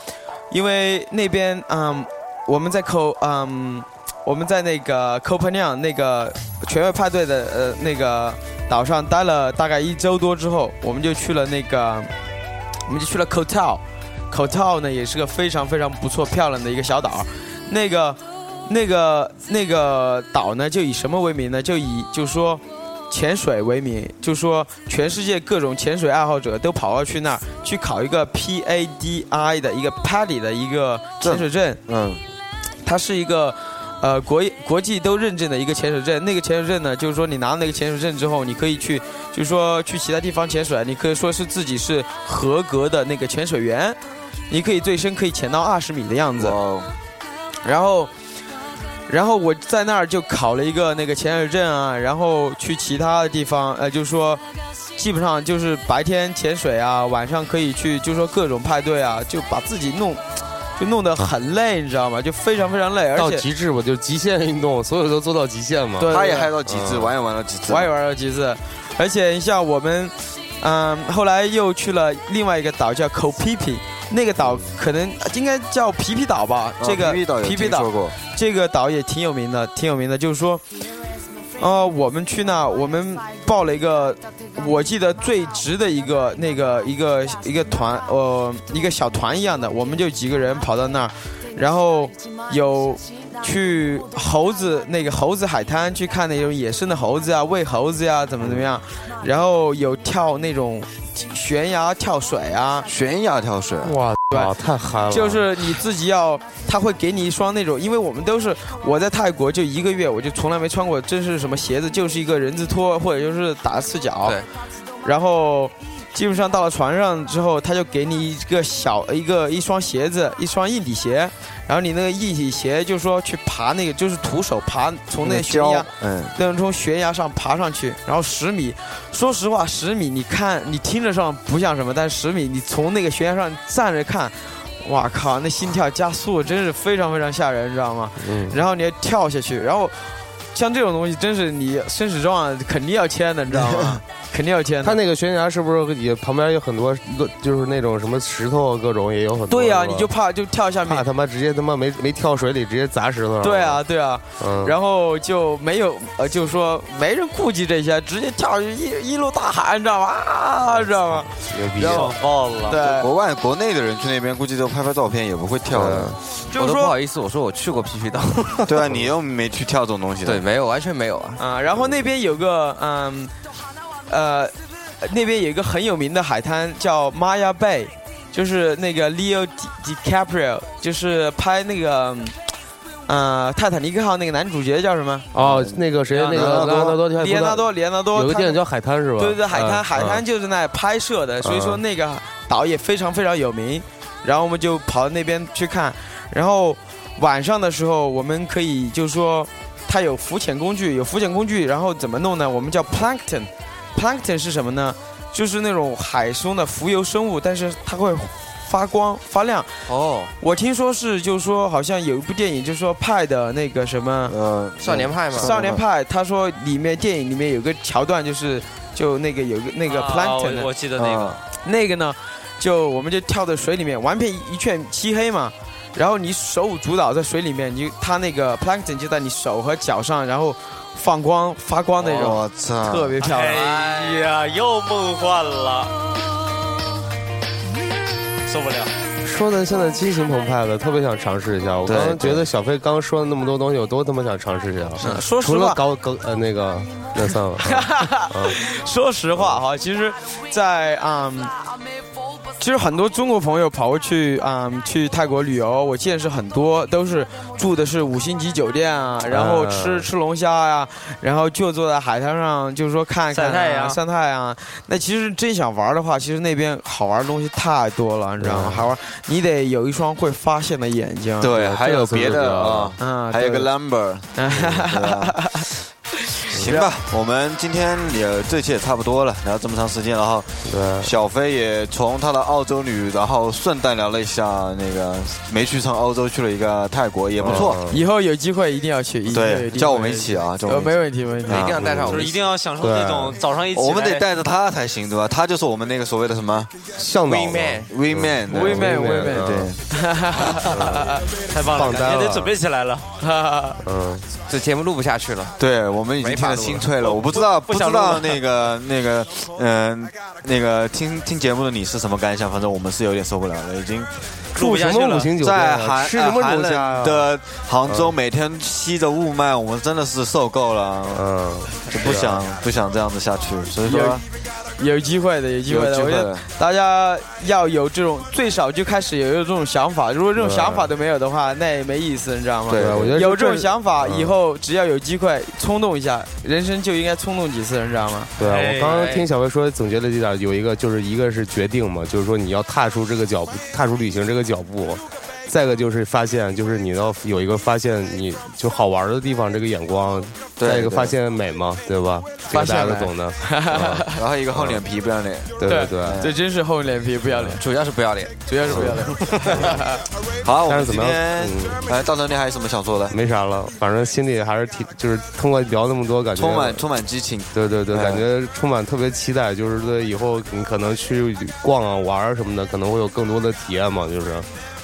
因为那边嗯，我们在扣嗯，我们在那个 k o p a n y a n 那个全乐派对的呃那个岛上待了大概一周多之后，我们就去了那个，我们就去了 Kotal。Kotal 呢也是个非常非常不错漂亮的一个小岛，那个。那个那个岛呢，就以什么为名呢？就以就说潜水为名，就说全世界各种潜水爱好者都跑到去那儿去考一个 PADI 的一个 PADI 的一个潜水证。嗯，它是一个呃国国际都认证的一个潜水证。那个潜水证呢，就是说你拿了那个潜水证之后，你可以去，就是说去其他地方潜水，你可以说是自己是合格的那个潜水员，你可以最深可以潜到二十米的样子。然后。然后我在那儿就考了一个那个潜水证啊，然后去其他的地方，呃，就是说，基本上就是白天潜水啊，晚上可以去，就是说各种派对啊，就把自己弄，就弄得很累，你知道吗？就非常非常累，而且到极致我，就极限运动，所有都做到极限嘛。对他也嗨到极致，玩也玩到极致，玩也玩到极致，而且你像我们，嗯，后来又去了另外一个岛叫 Koh Phi Phi。那个岛可能应该叫皮皮岛吧？这个皮皮岛皮皮岛，这个岛也挺有名的，挺有名的。就是说，呃，我们去那，我们报了一个，我记得最值的一个那个一个一个团，呃，一个小团一样的，我们就几个人跑到那儿，然后有去猴子那个猴子海滩去看那种野生的猴子啊，喂猴子呀，怎么怎么样，然后有跳那种。悬崖跳水啊，悬崖跳水，哇，对，太嗨了！就是你自己要，他会给你一双那种，因为我们都是我在泰国就一个月，我就从来没穿过真是什么鞋子，就是一个人字拖或者就是打赤脚，对，然后基本上到了船上之后，他就给你一个小一个一双鞋子，一双硬底鞋。然后你那个一体鞋，就是说去爬那个，就是徒手爬从那悬崖，嗯，那种从悬崖上爬上去，然后十米，说实话，十米你看你听着上不像什么，但是十米你从那个悬崖上站着看，哇靠，那心跳加速真是非常非常吓人，你知道吗？嗯。然后你要跳下去，然后像这种东西，真是你生死状啊，肯定要签的，你知道吗？肯定要签。他那个悬崖是不是也旁边有很多，就是那种什么石头啊，各种也有很多。对呀，你就怕就跳下面，怕他妈直接他妈没没跳水里直接砸石头上。对啊，对啊，嗯，然后就没有呃，就说没人顾及这些，直接跳一一路大喊，你知道吗？啊，知道吗？牛逼，了。对，国外国内的人去那边估计都拍拍照片，也不会跳的。就是说不好意思，我说我去过皮皮岛。对啊，你又没去跳这种东西。对，没有，完全没有啊。啊，然后那边有个嗯。呃，那边有一个很有名的海滩叫 Maya Bay，就是那个 Leo DiCaprio，就是拍那个呃泰坦尼克号那个男主角叫什么？哦，那个谁，那个莱昂纳多，里安纳多，里安纳多，有个电影叫《海滩》是吧？对对，海滩，海滩就是那拍摄的，所以说那个岛也非常非常有名。然后我们就跑到那边去看，然后晚上的时候我们可以就是说，它有浮潜工具，有浮潜工具，然后怎么弄呢？我们叫 plankton。Plankton 是什么呢？就是那种海中的浮游生物，但是它会发光发亮。哦，我听说是，就是说好像有一部电影，就是说派的那个什么，呃，少年派嘛。少年派，他说里面电影里面有个桥段，就是就那个有个那个 Plankton，、啊、我记得那个、那个呢，就我们就跳在水里面，完全一片漆黑嘛。然后你手舞足蹈在水里面，你它那个 Plankton 就在你手和脚上，然后。放光发光那种，我操，特别漂亮！哎呀，又梦幻了，受不了。说的现在激情澎湃的，特别想尝试一下。我刚刚觉得小飞刚说的那么多东西，我都他妈想尝试一下。说实话，除了高高呃那个那算了。说实话哈，其实，在嗯。其实很多中国朋友跑过去啊、嗯，去泰国旅游，我见识很多，都是住的是五星级酒店啊，然后吃、嗯、吃龙虾呀、啊，然后就坐在海滩上，就是说看看、啊、晒太阳、晒太阳。那其实真想玩的话，其实那边好玩的东西太多了，你知道吗？好玩，你得有一双会发现的眼睛。对，还有别的啊，嗯，还有个 number。行吧，我们今天也这期也差不多了，聊这么长时间，然后，小飞也从他的澳洲旅，然后顺带聊了一下那个没去成欧洲，去了一个泰国，也不错。以后有机会一定要去，一定有对，叫我们一起啊，叫我呃，们一起。没问题，没问题。一定要带上我们就是一定要享受那种早上一起，我们得带着他才行，对吧？他就是我们那个所谓的什么？向导。Wing Man w man Wing man，对。Wing man 对，太棒了，放单了。感觉得准备起来了。嗯，这节目录不下去了。对，我们已经听得心脆了。我不知道，不知道那个那个，嗯、那个听听节目的你是什么感想？反正我们是有点受不了了，已经住什么下去了五星酒店在啊？寒吃什么呃寒冷？的杭州，每天吸着雾霾，我们真的是受够了，嗯，就不想不想这样子下去。所以说，有机会的，有机会的。会的我觉得大家要有这种，最少就开始有这种想法。如果这种想法都没有的话，那也没意思，你知道吗？对我觉得有这种想法，嗯以后只要有机会冲动一下，人生就应该冲动几次，你知道吗？对啊，哎我刚刚听小薇说总结了几点，有一个就是一个是决定嘛，就是说你要踏出这个脚步，踏出旅行这个脚步。再一个就是发现，就是你要有一个发现你就好玩的地方，这个眼光；再一个发现美嘛，对吧？这个大家都懂的。然后一个厚脸皮，不要脸。对对对。这真是厚脸皮，不要脸，主要是不要脸，主要是不要脸。好，我们怎么样今天，嗯，哎，大头你还有什么想说的？没啥了，反正心里还是挺，就是通过聊那么多，感觉充满充满激情。对对对，哎感觉充满特别期待，就是对以后你可能去逛啊、玩啊什么的，可能会有更多的体验嘛，就是。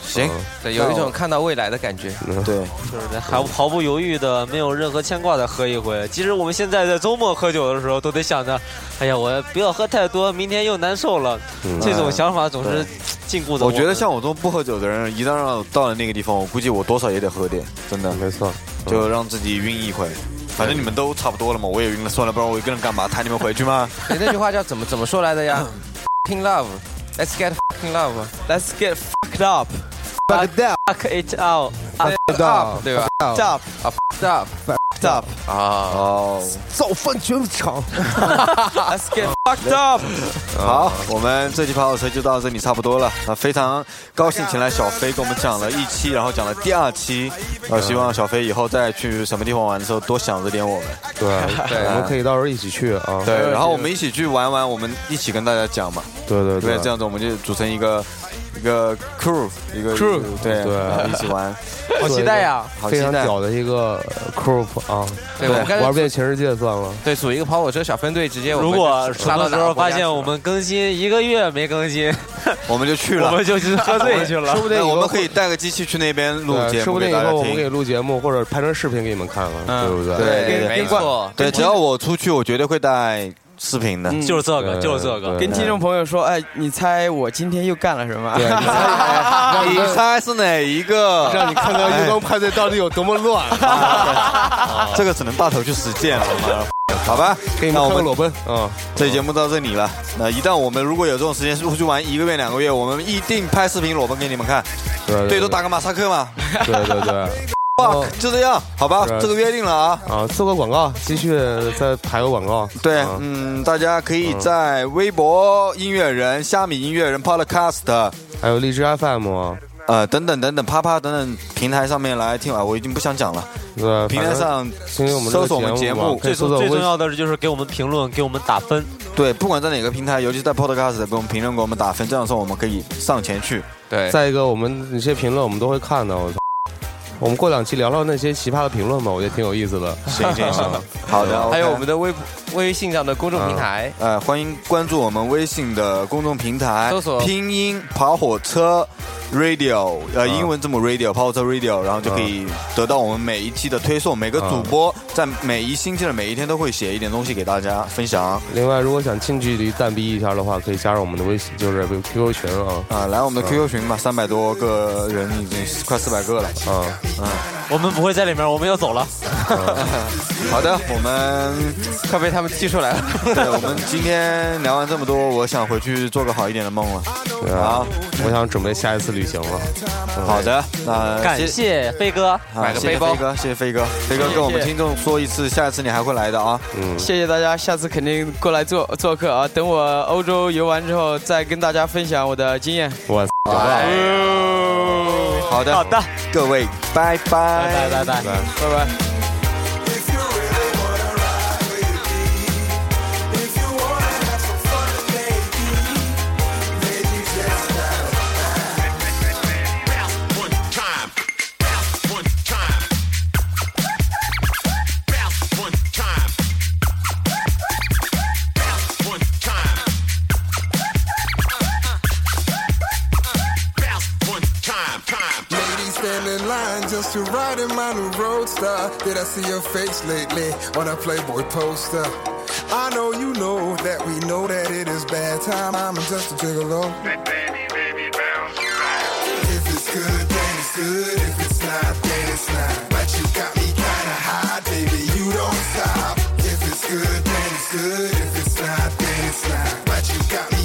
行，对，有一种看到未来的感觉。嗯对，就是毫毫不犹豫的，没有任何牵挂的喝一回。其实我们现在在周末喝酒的时候，都得想着，哎呀，我不要喝太多，明天又难受了。嗯这种想法总是禁锢着我觉得像我这种不喝酒的人，一旦让我到了那个地方，我估计我多少也得喝点，真的，没错，就让自己晕一回。反正你们都差不多了嘛，我也晕了，算了，不然我一个人干嘛？抬你们回去吗？你 那句话叫怎么怎么说来的呀？King love，Let's get fucking love Let's get fucked up, Fuck it fuck it out。up，对吧 fucked up, 啊，fucked up fucked up. 啊，哦，造饭全场。Let's get fucked up. 好，我们这期跑火车就到这里差不多了。啊，非常高兴请来小飞跟我们讲了一期，然后讲了第二期。呃，希望小飞以后再去什么地方玩的时候多想着点我们。对对我们可以到时候一起去啊。对，然后我们一起去玩玩，我们一起跟大家讲嘛。对对对，这样子我们就组成一个一个 crew，一个 Crew 对对一起玩，好期待呀！好期待。非常屌的一个 crew 啊，对，玩遍全世界算了。对组一个跑火车小分队，直接我们如果就什么时候发现我们更新一个月没更新，我们就去了。我们就去喝醉去了 说。不定以后那我们可以带个机器去那边录节，目，说不定以给大家后我们可以。录节目或者拍成视频给你们看了，嗯对不对？对对对没错，对，只要我出去，我绝对会带视频的。就是这个，就是这个。跟听众朋友说，哎，你猜我今天又干了什么？对，你猜 你猜是哪一个？让你看看荧光派对到底有多么乱。这个只能大头去实践了。好吧，给你那我们裸奔，嗯，这节目到这里了。那一旦我们如果有这种时间出去玩一个月、两个月，我们一定拍视频裸奔给你们看，对最多打个马赛克嘛。对对对。fuck，就这样，好吧，这个约定了啊。啊，做个广告，继续再排个广告。对啊，嗯，大家可以在微博音乐人、虾米音乐人、Podcast，还有荔枝 FM，啊呃，等等等等，啪啪等等平台上面来听啊，我已经不想讲了。对，平台上搜索我们节目最重要的就是给我们评论，给我们打分。对，不管在哪个平台，尤其在 Podcast 给我们评论，给我们打分，这样说我们可以上前去。对，再一个，我们那些评论我们都会看的。我操，我们过两期聊聊那些奇葩的评论吧，我觉得挺有意思的。行行行，好的，还有我们的微微信上的公众平台，呃，欢迎关注我们微信的公众平台，搜索拼音跑火车 Radio，呃，嗯英文字母 Radio 跑火车 Radio，然后就可以得到我们每一期的推送。每个主播在每一星期的每一天都会写一点东西给大家分享。另外，如果想近距离蛋逼一下的话，可以加入我们的微信，就是 QQ 群啊。啊，来我们的 QQ 群吧，三百多个人，已经快四百个了。啊，我们不会在里面，我们要走了。好的，我们快被他们踢出来了。对，我们今天聊完这么多，我想回去做个好一点的梦了。对啊好，我想准备下一次旅行了。好的，那感谢飞哥，好买个背包谢谢飞哥，谢谢飞哥，飞哥跟我们听众说一次，下一次你还会来的啊。嗯，谢谢大家，下次肯定过来做做客啊！等我欧洲游完之后，再跟大家分享我的经验。我操，好的，好的，各位，拜拜，拜拜拜拜。拜拜。Just to ride in my new roadster. Did I see your face lately on a Playboy poster? I know you know that we know that it is bad time. I'm just a gigolo. If it's good, then it's good. If it's not, then it's not. But you got me kinda high, baby. You don't stop. If it's good, then it's good. If it's not, then it's not. But you got me